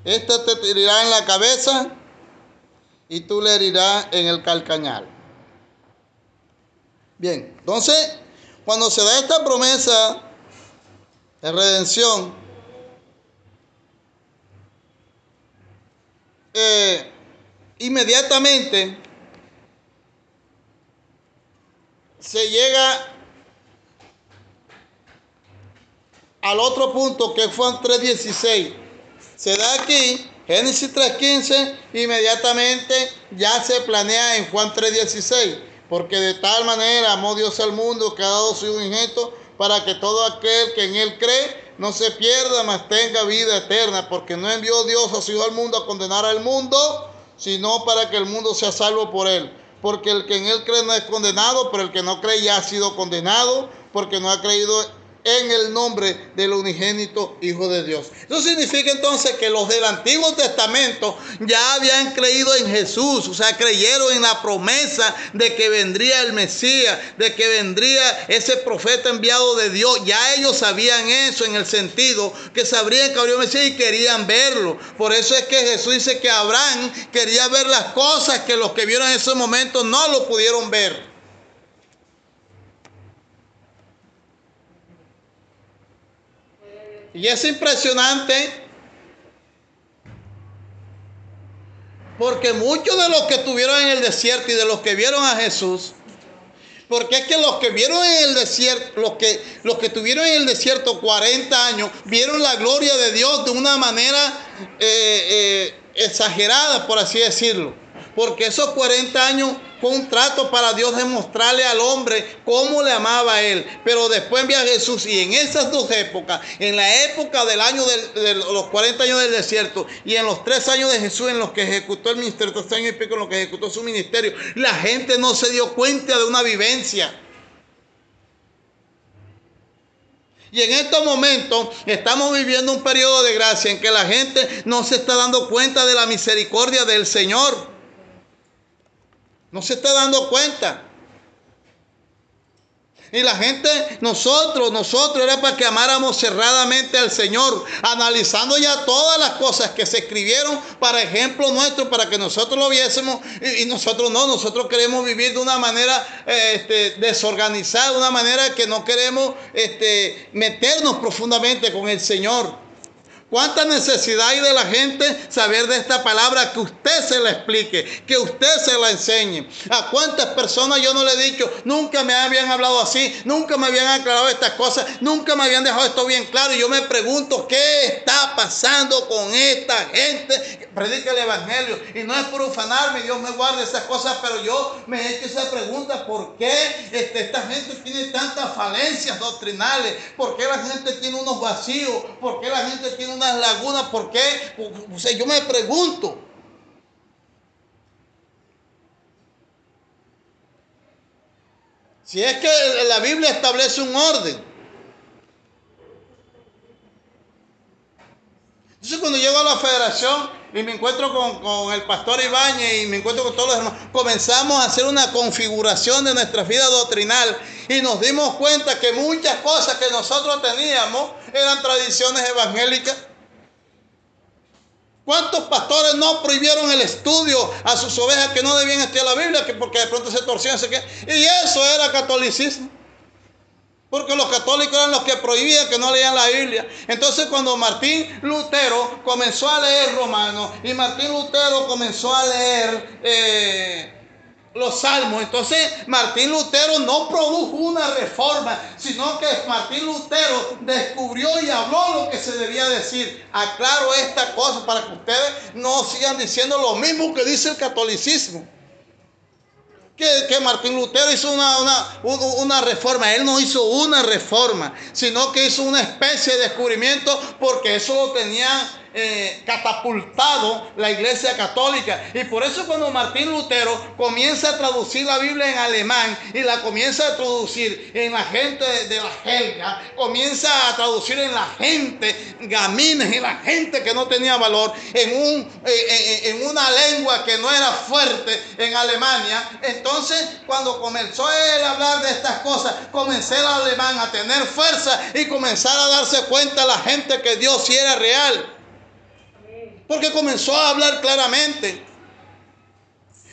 Esta te herirá en la cabeza y tú le herirás en el calcañal. Bien, entonces, cuando se da esta promesa de redención, eh, inmediatamente se llega al otro punto que fue en 3.16. Se da aquí, Génesis 3.15, inmediatamente ya se planea en Juan 3.16. Porque de tal manera amó Dios al mundo que ha dado su injeto para que todo aquel que en él cree no se pierda, mas tenga vida eterna. Porque no envió Dios a su Hijo al mundo a condenar al mundo, sino para que el mundo sea salvo por él. Porque el que en él cree no es condenado, pero el que no cree ya ha sido condenado, porque no ha creído en el nombre del unigénito Hijo de Dios. Eso significa entonces que los del Antiguo Testamento ya habían creído en Jesús, o sea, creyeron en la promesa de que vendría el Mesías, de que vendría ese profeta enviado de Dios. Ya ellos sabían eso en el sentido que sabrían que habría un Mesías y querían verlo. Por eso es que Jesús dice que Abraham quería ver las cosas que los que vieron en ese momento no lo pudieron ver. Y es impresionante porque muchos de los que estuvieron en el desierto y de los que vieron a Jesús, porque es que los que vieron en el desierto, los que, los que tuvieron en el desierto 40 años, vieron la gloria de Dios de una manera eh, eh, exagerada, por así decirlo. Porque esos 40 años fue un trato para Dios demostrarle al hombre cómo le amaba a él. Pero después envía a Jesús y en esas dos épocas, en la época del año de los 40 años del desierto y en los tres años de Jesús en los que ejecutó el ministerio, tres años y pico en los que ejecutó su ministerio, la gente no se dio cuenta de una vivencia. Y en estos momentos estamos viviendo un periodo de gracia en que la gente no se está dando cuenta de la misericordia del Señor. No se está dando cuenta. Y la gente, nosotros, nosotros era para que amáramos cerradamente al Señor, analizando ya todas las cosas que se escribieron para ejemplo nuestro, para que nosotros lo viésemos. Y, nosotros no, nosotros queremos vivir de una manera este, desorganizada, de una manera que no queremos este, meternos profundamente con el Señor. ¿Cuánta necesidad hay de la gente saber de esta palabra que usted se la explique, que usted se la enseñe? ¿A cuántas personas yo no le he dicho, nunca me habían hablado así, nunca me habían aclarado estas cosas, nunca me habían dejado esto bien claro? Y yo me pregunto, ¿qué está pasando con esta gente predica el Evangelio? Y no es por ufanarme, Dios me guarde esas cosas, pero yo me he hecho esa pregunta, ¿por qué este, esta gente tiene tantas falencias doctrinales? ¿Por qué la gente tiene unos vacíos? ¿Por qué la gente tiene unas lagunas, ¿por qué? O sea, yo me pregunto. Si es que la Biblia establece un orden. Entonces cuando llego a la federación y me encuentro con, con, el pastor Ibáñez y me encuentro con todos los hermanos, comenzamos a hacer una configuración de nuestra vida doctrinal y nos dimos cuenta que muchas cosas que nosotros teníamos eran tradiciones evangélicas. ¿Cuántos pastores no prohibieron el estudio a sus ovejas que no debían estudiar la Biblia que porque de pronto se torcían? Y eso era catolicismo. Porque los católicos eran los que prohibían que no leían la Biblia. Entonces cuando Martín Lutero comenzó a leer Romano y Martín Lutero comenzó a leer eh, los salmos. Entonces Martín Lutero no produjo una reforma, sino que Martín Lutero descubrió y habló lo que se debía decir. Aclaro esta cosa para que ustedes no sigan diciendo lo mismo que dice el catolicismo. Que, que Martín Lutero hizo una, una, una reforma. Él no hizo una reforma, sino que hizo una especie de descubrimiento porque eso lo tenían eh, catapultado la iglesia católica. Y por eso cuando Martín Lutero comienza a traducir la Biblia en alemán y la comienza a traducir en la gente de la Helga, comienza a traducir en la gente gamines y la gente que no tenía valor en, un, eh, eh, en una lengua que no era fuerte en Alemania. Entonces cuando comenzó él a hablar de estas cosas, comencé el alemán a tener fuerza y comenzar a darse cuenta la gente que Dios sí era real. Porque comenzó a hablar claramente.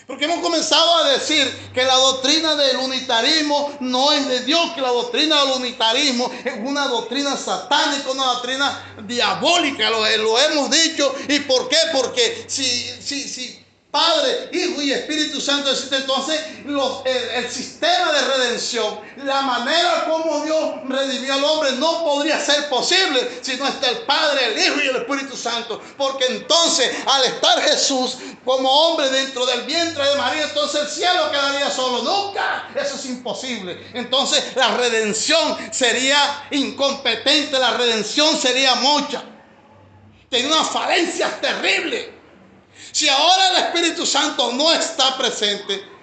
Porque hemos comenzado a decir que la doctrina del unitarismo no es de Dios, que la doctrina del unitarismo es una doctrina satánica, una doctrina diabólica, lo, hemos dicho. ¿Y por qué? Porque si, si, si Padre, Hijo y Espíritu Santo. Entonces, los, el, sistema de redención, la manera como Dios redimió al hombre, no podría ser posible si no está el Padre, el Hijo y el Espíritu Santo. Porque entonces, al estar Jesús como hombre dentro del vientre de María, entonces el cielo quedaría solo. Nunca. Eso es imposible. Entonces, la redención sería incompetente, la redención sería mucha. Tiene unas falencias terribles. Si ahora el Espíritu Santo no está presente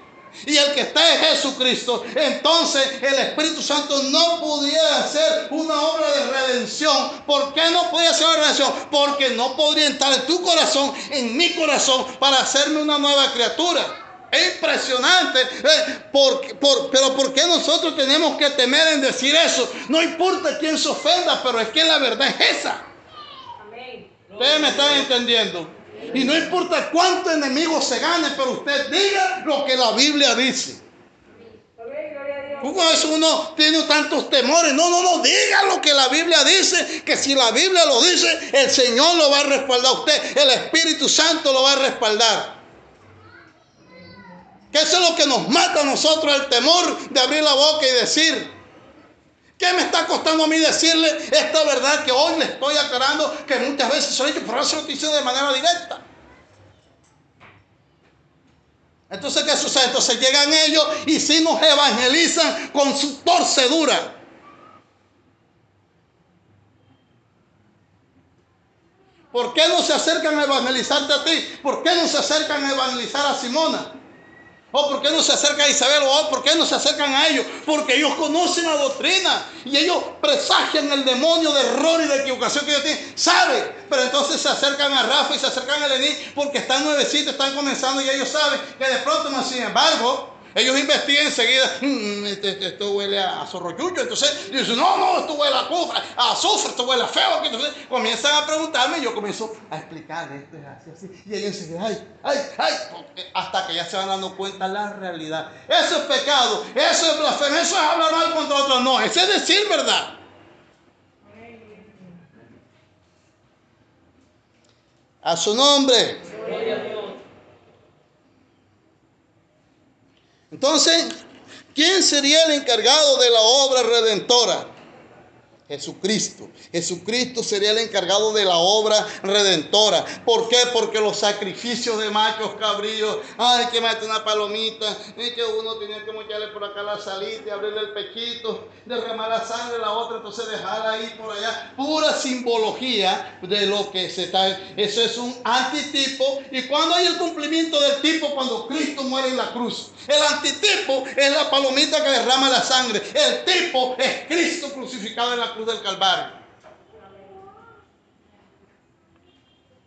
y el que está es Jesucristo, entonces el Espíritu Santo no pudiera hacer una obra de redención. ¿Por qué no podía hacer una redención? Porque no podría entrar en tu corazón, en mi corazón, para hacerme una nueva criatura. Es impresionante. Eh, pero ¿por qué nosotros tenemos que temer en decir eso? No importa quién se ofenda, pero es que la verdad es esa. Ustedes me están entendiendo. Y no importa cuántos enemigos se gane, pero usted diga lo que la Biblia dice. A veces uno tiene tantos temores. No, no, no, diga lo que la Biblia dice. Que si la Biblia lo dice, el Señor lo va a respaldar a usted. El Espíritu Santo lo va a respaldar. Que eso es lo que nos mata a nosotros, el temor de abrir la boca y decir. ¿Qué me está costando a mí decirle esta verdad que hoy le estoy aclarando que muchas veces he dicho, pero se lo diciendo de manera directa? Entonces, ¿qué sucede? Entonces llegan ellos y si nos evangelizan con su torcedura. ¿Por qué no se acercan a evangelizarte a ti? ¿Por qué no se acercan a evangelizar a Simona? ¿O por qué no se acercan a Isabel? ¿O por qué no se acercan a ellos? Porque ellos conocen la doctrina y ellos presagian el demonio de error y de equivocación que ellos tienen. Saben, pero entonces se acercan a Rafa y se acercan a Lenín porque están nuevecitos, están comenzando y ellos saben que de pronto, más sin embargo, ellos investigan enseguida, mm, este, este, esto huele a, a zorroyuyo. Entonces dicen, no, no, esto huele a azufre, a azufre, esto huele a feo. Entonces comienzan a preguntarme y yo comienzo a explicarles esto es así, así. Y ellos enseguida, ay, ay, ay, hasta que ya se van dando cuenta la realidad. Eso es pecado, eso es blasfemia, eso es hablar mal contra otros. No, eso es decir verdad. A su nombre. Entonces, ¿quién sería el encargado de la obra redentora? Jesucristo. Jesucristo sería el encargado de la obra redentora. ¿Por qué? Porque los sacrificios de machos cabrillos, ay, que mate una palomita, y que uno tenía que mocharle por acá la salita y abrirle el pechito, derramar la sangre, la otra, entonces dejarla ahí por allá. Pura simbología de lo que se está. Eso es un antitipo. ¿Y cuando hay el cumplimiento del tipo? Cuando Cristo muere en la cruz. El antitipo es la palomita que derrama la sangre. El tipo es Cristo crucificado en la cruz del Calvario.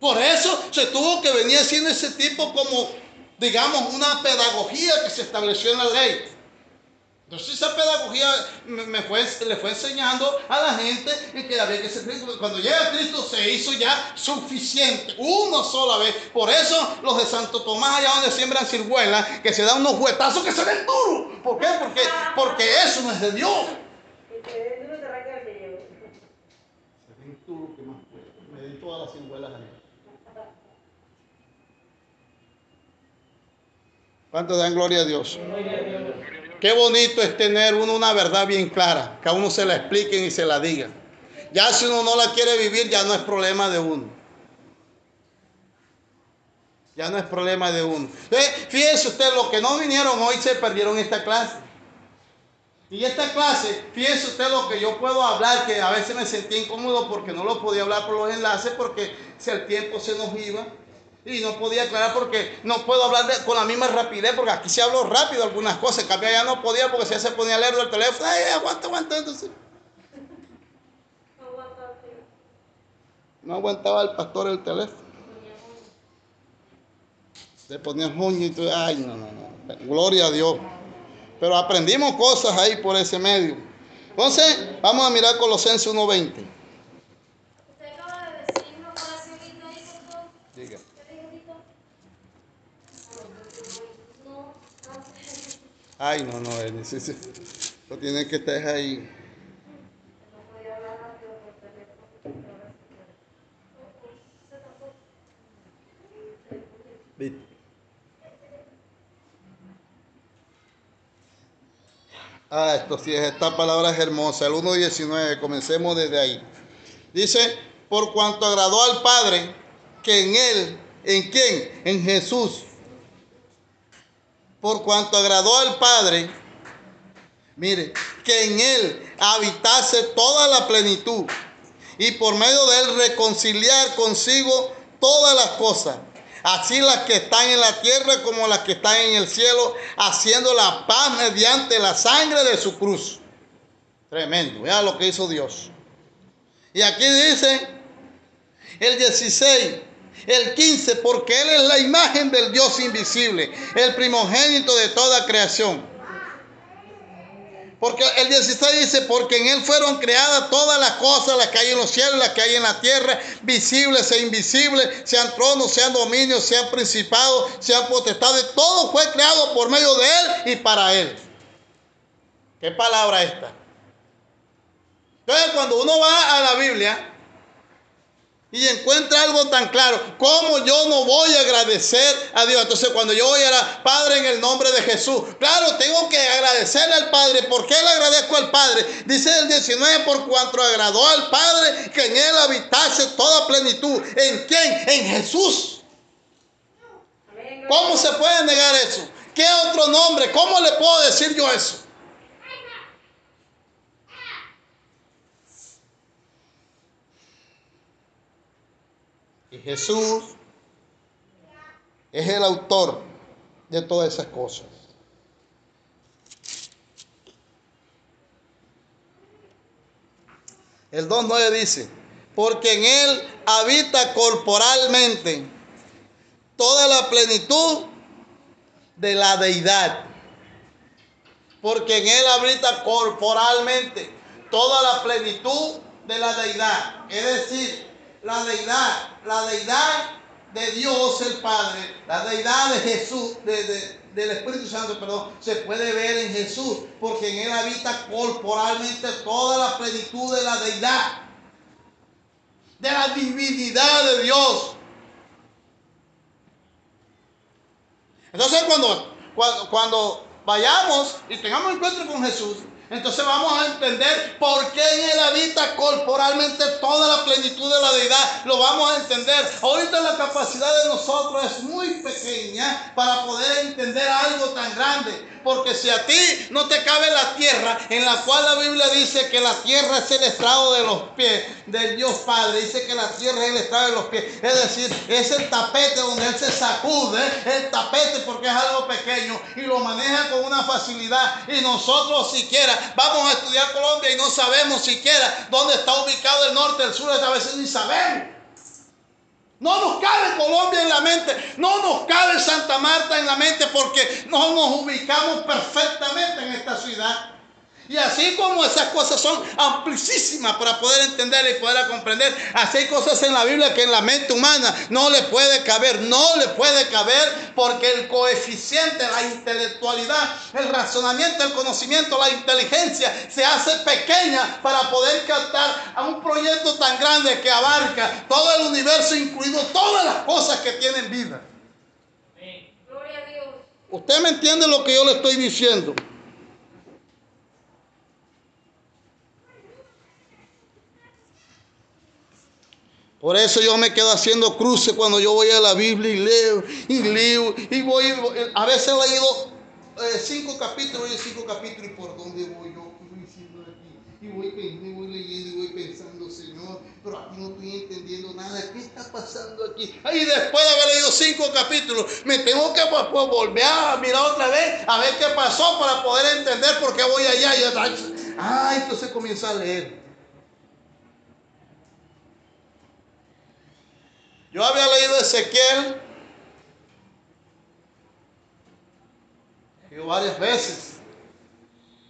Por eso se tuvo que venir haciendo ese tipo como, digamos, una pedagogía que se estableció en la ley. Entonces esa pedagogía le fue enseñando a la gente que había que ser Cuando llega Cristo se hizo ya suficiente, una sola vez. Por eso los de Santo Tomás, allá donde siembran ciruelas, que se dan unos huetazos que se ven duros. ¿Por qué? Porque, porque eso no es de Dios. Se ven duros que más Me di todas las. ¿Cuántos dan gloria a Dios? Qué bonito es tener uno una verdad bien clara, que a uno se la expliquen y se la digan. Ya si uno no la quiere vivir, ya no es problema de uno. Ya no es problema de uno. Fíjese usted, los que no vinieron hoy se perdieron esta clase. Y esta clase, fíjese usted lo que yo puedo hablar, que a veces me sentí incómodo porque no lo podía hablar por los enlaces, porque si el tiempo se nos iba y no podía aclarar porque no puedo hablar de- con la misma rapidez, porque aquí se habló rápido algunas cosas, en cambio ya no podía porque si ya se ponía a leer del teléfono, ay, aguanta, aguanta, entonces. No aguantaba el pastor el teléfono. Le ponía moño y tú, ay, no, no, no. Gloria a Dios. Pero aprendimos cosas ahí por ese medio. Entonces, vamos a mirar Colosenses 1.20. Usted acaba de decir una oracionita ahí, por favor. Diga. Ay, no, no, Ernie, sí, sí. Lo tiene que estar ahí. ¿Viste? Ah, esto sí es, esta palabra es hermosa. El 1.19, comencemos desde ahí. Dice, por cuanto agradó al Padre, que en Él, ¿en quién? En Jesús. Por cuanto agradó al Padre, mire, que en Él habitase toda la plenitud y por medio de Él reconciliar consigo todas las cosas, así las que están en la tierra como las que están en el cielo, haciendo la paz mediante la sangre de su cruz. Tremendo, vea lo que hizo Dios. Y aquí dice el 16, el 15, porque Él es la imagen del Dios invisible, el primogénito de toda creación. Porque el 16 dice, porque en Él fueron creadas todas las cosas, las que hay en los cielos, las que hay en la tierra, visibles e invisibles, sean tronos, sean dominios, sean principados, sean potestades, todo fue creado por medio de Él y para Él. ¿Qué palabra esta? Entonces cuando uno va a la Biblia y encuentra algo tan claro, ¿cómo yo no voy a agradecer a Dios? Entonces cuando yo voy a la Padre en el nombre de Jesús, claro, tengo que agradecerle al Padre. ¿Por qué le agradezco al Padre? Dice el 19, por cuanto agradó al Padre que en él habitase toda plenitud. ¿En quién? En Jesús. ¿Cómo se puede negar eso? ¿Qué otro nombre? ¿Cómo le puedo decir yo eso? Jesús es el autor de todas esas cosas. El 2.9 dice, porque en Él habita corporalmente toda la plenitud de la deidad. Porque en Él habita corporalmente toda la plenitud de la deidad. Es decir, la deidad, la deidad de Dios el Padre, la deidad de Jesús, de- de- del Espíritu Santo, perdón, se puede ver en Jesús, porque en Él habita corporalmente toda la plenitud de la deidad, de la divinidad de Dios. Entonces cuando, cuando, cuando vayamos y tengamos encuentro con Jesús, entonces vamos a entender por qué en Él habita corporalmente toda la plenitud de la deidad. Lo vamos a entender. Ahorita la capacidad de nosotros es muy pequeña para poder entender algo tan grande. Porque si a ti no te cabe la tierra, en la cual la Biblia dice que la tierra es el estrado de los pies del Dios Padre, dice que la tierra es el estrado de los pies, es decir, es el tapete donde Él se sacude, el tapete porque es algo pequeño y lo maneja con una facilidad. Y nosotros siquiera vamos a estudiar Colombia y no sabemos siquiera dónde está ubicado el norte, el sur, a veces ni sabemos. No nos cabe Colombia en la mente, no nos cabe Santa Marta en la mente porque no nos ubicamos perfectamente en esta ciudad. Y así como esas cosas son amplísimas para poder entender y poder comprender, así hay cosas en la Biblia que en la mente humana no le puede caber, no le puede caber porque el coeficiente, la intelectualidad, el razonamiento, el conocimiento, la inteligencia se hace pequeña para poder captar a un proyecto tan grande que abarca todo el universo, incluido todas las cosas que tienen vida. Gloria a Dios. ¿Usted me entiende lo que yo le estoy diciendo? Por eso yo me quedo haciendo cruces cuando yo voy a la Biblia y leo y leo y voy. A veces he leído eh, cinco capítulos y cinco capítulos y por dónde voy yo ¿Qué voy diciendo aquí y voy, y voy leyendo y voy pensando Señor pero aquí no estoy entendiendo nada. Qué está pasando aquí y después de haber leído cinco capítulos me tengo que pues, volver a mirar otra vez a ver qué pasó para poder entender por qué voy allá. Y ay, entonces comienzo a leer yo había leído Ezequiel varias veces.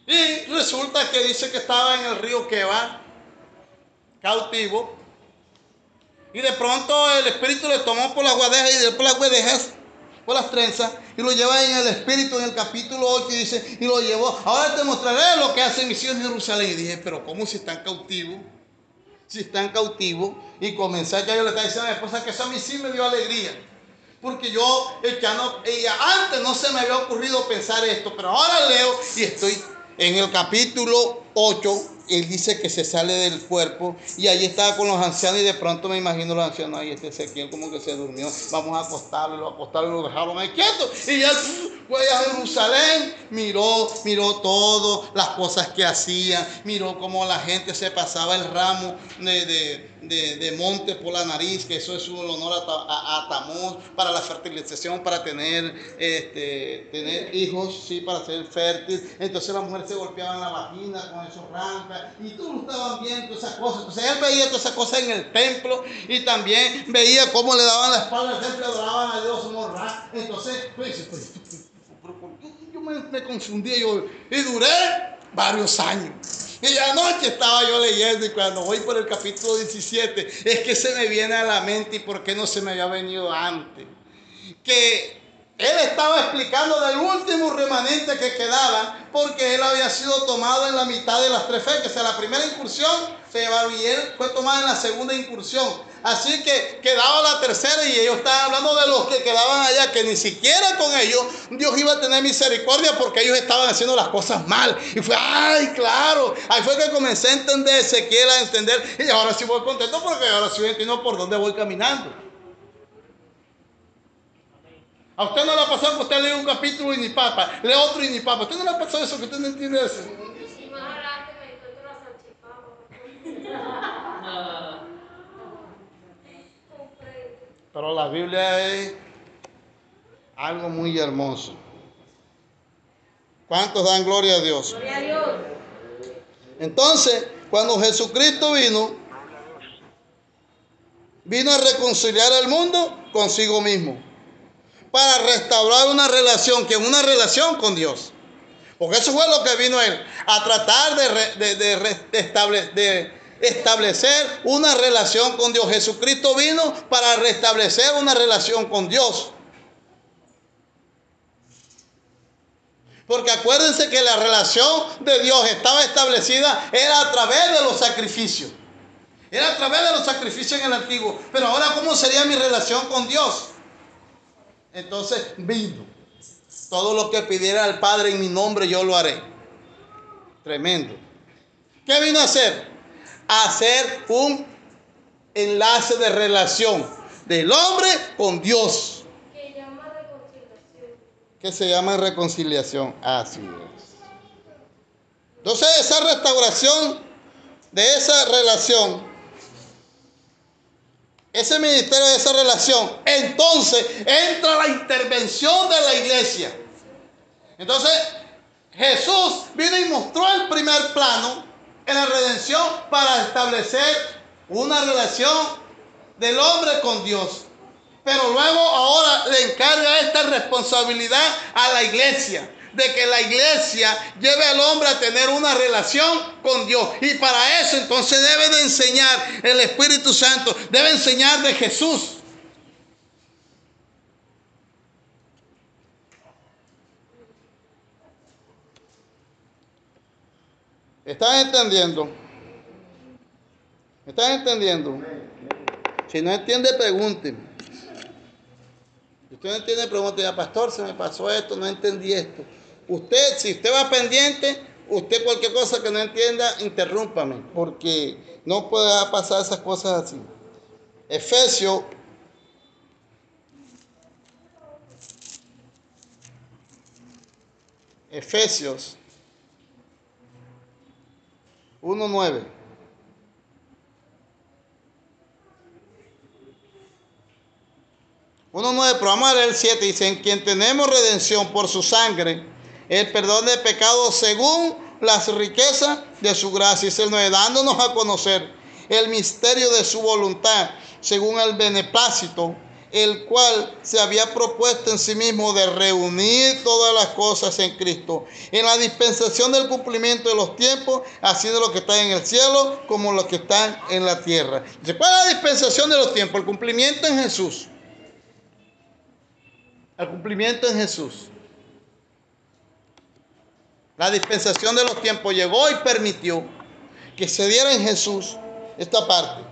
Y resulta que dice que estaba en el río Queba, cautivo. Y de pronto el espíritu le tomó por las guadejas y después las guadejas, por las trenzas, y lo lleva en el espíritu en el capítulo 8 y dice, y lo llevó. Ahora te mostraré lo que hace mis hijos en Jerusalén. Y dije, pero ¿cómo si están cautivos? Si están cautivos. Y comencé a yo le estaba diciendo a mi esposa que eso a mí sí me dio alegría. Porque yo, que no, ella, antes no se me había ocurrido pensar esto, pero ahora leo y estoy en el capítulo 8. Él dice que se sale del cuerpo y allí estaba con los ancianos y de pronto me imagino los ancianos ahí, este Ezequiel como que se durmió, vamos a acostarlo, lo acostaron, lo dejaron ahí quieto y él fue a Jerusalén, miró, miró todo, las cosas que hacía, miró cómo la gente se pasaba el ramo de, de, de, monte por la nariz, que eso es un honor a, a, a para la fertilización, para tener, este, tener hijos, sí, para ser fértil. Entonces las mujeres se golpeaban la vagina con esos rancas y todos estaban viendo esas cosas. Entonces él veía todas esas cosas en el templo y también veía cómo le daban la espalda al templo adoraban a Dios, somos ra. Entonces, pues, pues, pero ¿por qué yo me, me confundí yo, y duré varios años. Y anoche estaba yo leyendo y cuando voy por el capítulo 17 es que se me viene a la mente y por qué no se me había venido antes. Que él estaba explicando del último remanente que quedaba porque él había sido tomado en la mitad de las tres fechas. En la primera incursión se llevaron y él fue tomado en la segunda incursión. Así que quedaba la tercera y ellos estaban hablando de los que quedaban allá, que ni siquiera con ellos Dios iba a tener misericordia porque ellos estaban haciendo las cosas mal. Y fue, ay, claro. Ahí fue que comencé a entender Ezequiel, a entender. Y ahora sí voy contento porque ahora sí entiendo por dónde voy caminando. A usted no le ha pasado que usted lee un capítulo y ni papa, lee otro y ni papa. ¿A usted no le ha pasado eso que usted no entiende eso? Pero la Biblia es algo muy hermoso. ¿Cuántos dan gloria a Dios? Gloria a Dios. Entonces, cuando Jesucristo vino, vino a reconciliar al mundo consigo mismo. Para restaurar una relación, que es una relación con Dios. Porque eso fue lo que vino él, a tratar de, de- de establecer una relación con Dios. Jesucristo vino para restablecer una relación con Dios. Porque acuérdense que la relación de Dios estaba establecida era a través de los sacrificios. Era a través de los sacrificios en el antiguo. Pero ahora, ¿cómo sería mi relación con Dios? Entonces vino. Todo lo que pidiera al Padre en mi nombre, yo lo haré. Tremendo. ¿Qué vino a hacer? A hacer un enlace de relación del hombre con Dios. Que llama reconciliación. que se llama reconciliación. Así es. Entonces esa restauración de esa relación, ese ministerio de esa relación, entonces entra la intervención de la iglesia. Entonces Jesús vino y mostró el primer plano en la redención para establecer una relación del hombre con Dios. Pero luego ahora le encarga esta responsabilidad a la iglesia, de que la iglesia lleve al hombre a tener una relación con Dios. Y para eso entonces debe de enseñar el Espíritu Santo, debe enseñar de Jesús. ¿Están entendiendo? ¿Me están entendiendo? Si no entiende, pregúnteme. Si usted no entiende, pregunte ya, pastor, se me pasó esto, no entendí esto. Usted, si usted va pendiente, usted cualquier cosa que no entienda, interrúmpame, porque no puede pasar esas cosas así. Efesios Efesios 1.9. Uno nueve, pero vamos a leer el 7, dice, en quien tenemos redención por su sangre, el perdón de pecados según las riquezas de su gracia, y el 9, dándonos a conocer el misterio de su voluntad, según el beneplácito el cual se había propuesto en sí mismo de reunir todas las cosas en Cristo, en la dispensación del cumplimiento de los tiempos, así de lo que está en el cielo como lo que está en la tierra. ¿Cuál es la dispensación de los tiempos? El cumplimiento en Jesús. El cumplimiento en Jesús. La dispensación de los tiempos llegó y permitió que se diera en Jesús esta parte.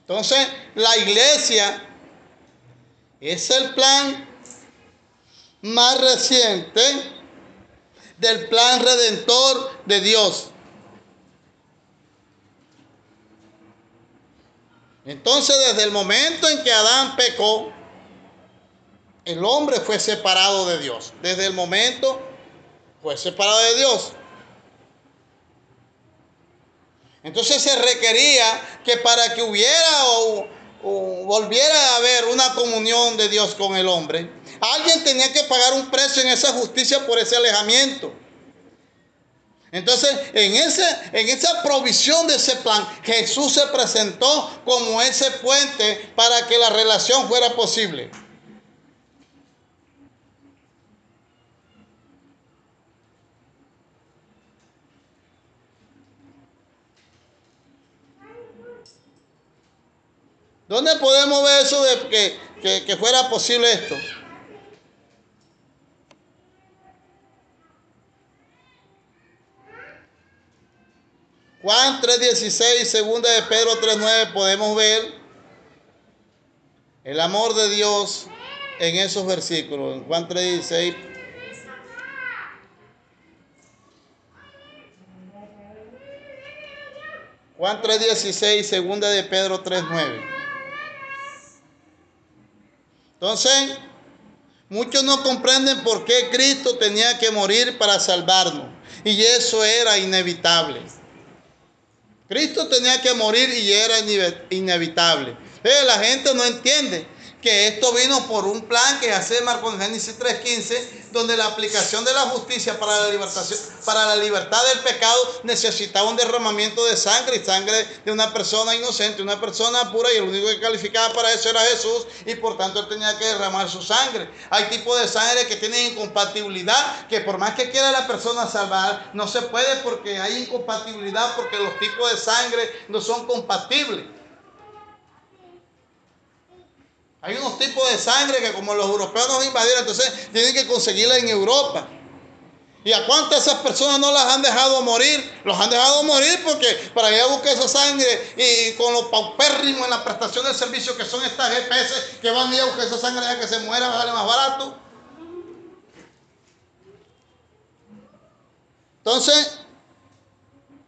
Entonces, la iglesia es el plan más reciente del plan redentor de Dios. Entonces, desde el momento en que Adán pecó, el hombre fue separado de Dios. Desde el momento fue separado de Dios. Entonces se requería que para que hubiera o, o, volviera a haber una comunión de Dios con el hombre, alguien tenía que pagar un precio en esa justicia por ese alejamiento. Entonces, en, ese, en esa provisión de ese plan, Jesús se presentó como ese puente para que la relación fuera posible. ¿Dónde podemos ver eso de que, que, que fuera posible esto? Juan 3:16, segunda de Pedro 3:9 podemos ver el amor de Dios en esos versículos. En Juan 3:16 Juan 3:16, segunda de Pedro 3:9. Entonces, muchos no comprenden por qué Cristo tenía que morir para salvarnos. Y eso era inevitable. Cristo tenía que morir y era inevitable. La gente no entiende que esto vino por un plan que hace Marco en Génesis 3.15, donde la aplicación de la justicia para la, libertación, para la libertad del pecado necesitaba un derramamiento de sangre y sangre de una persona inocente, una persona pura, y el único que calificaba para eso era Jesús, y por tanto él tenía que derramar su sangre. Hay tipos de sangre que tienen incompatibilidad, que por más que quiera la persona salvar, no se puede porque hay incompatibilidad, porque los tipos de sangre no son compatibles. Hay unos tipos de sangre que como los europeos nos invadieron, entonces tienen que conseguirla en Europa. ¿Y a cuántas esas personas no las han dejado morir? Los han dejado morir porque para ir a buscar esa sangre y con los paupérrimos en la prestación del servicio que son estas GPS que van a ir a buscar esa sangre ya que se muera, vale más barato. Entonces,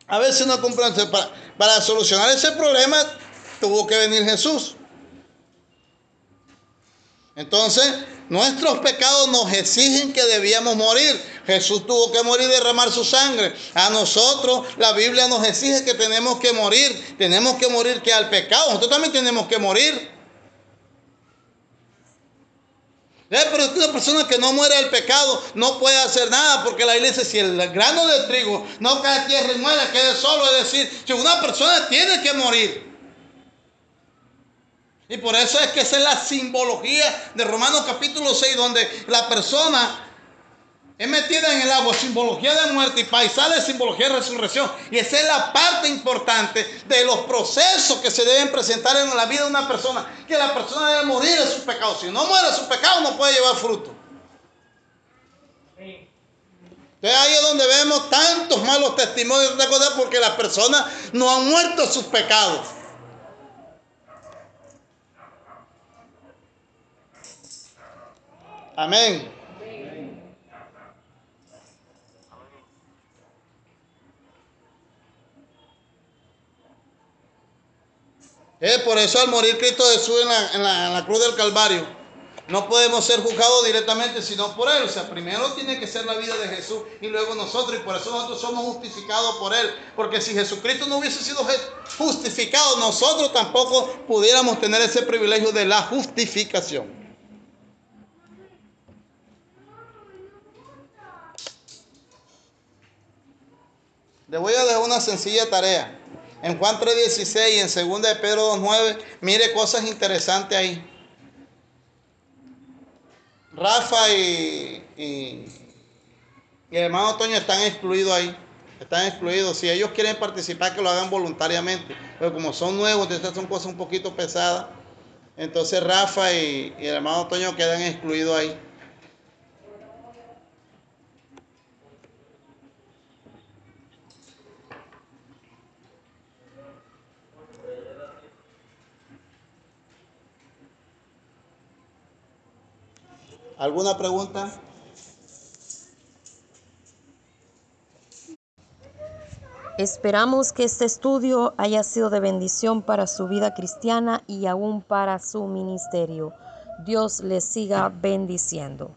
a veces no comprende. Para solucionar ese problema tuvo que venir Jesús. Entonces, nuestros pecados nos exigen que debíamos morir. Jesús tuvo que morir y derramar su sangre. A nosotros la Biblia nos exige que tenemos que morir. Tenemos que morir que al pecado. Nosotros también tenemos que morir. ¿Eh? Pero una persona que no muere del pecado no puede hacer nada porque la iglesia, si el grano de trigo no cae a tierra y muere, quede solo. Es decir, si una persona tiene que morir. Y por eso es que esa es la simbología de Romanos capítulo 6, donde la persona es metida en el agua, simbología de muerte y paisal es simbología de resurrección. Y esa es la parte importante de los procesos que se deben presentar en la vida de una persona, que la persona debe morir de sus pecados. Si no muere de sus pecados, no puede llevar fruto. Entonces ahí es donde vemos tantos malos testimonios de porque las personas no han muerto sus pecados. Amén. Por eso al morir Cristo Jesús en la, en la- en la cruz del Calvario, no podemos ser juzgados directamente sino por Él. O sea, primero tiene que ser la vida de Jesús y luego nosotros. Y por eso nosotros somos justificados por Él. Porque si Jesucristo no hubiese sido justificado, nosotros tampoco pudiéramos tener ese privilegio de la justificación. Le voy a dejar una sencilla tarea. En Juan 3.16 y en 2 de Pedro 2.9, mire cosas interesantes ahí. Rafa y, y, el hermano Toño están excluidos ahí. Están excluidos. Si ellos quieren participar, que lo hagan voluntariamente. Pero como son nuevos, entonces son cosas un poquito pesadas. Entonces Rafa y, y el hermano Toño quedan excluidos ahí. ¿Alguna pregunta? Esperamos que este estudio haya sido de bendición para su vida cristiana y aún para su ministerio. Dios les siga bendiciendo.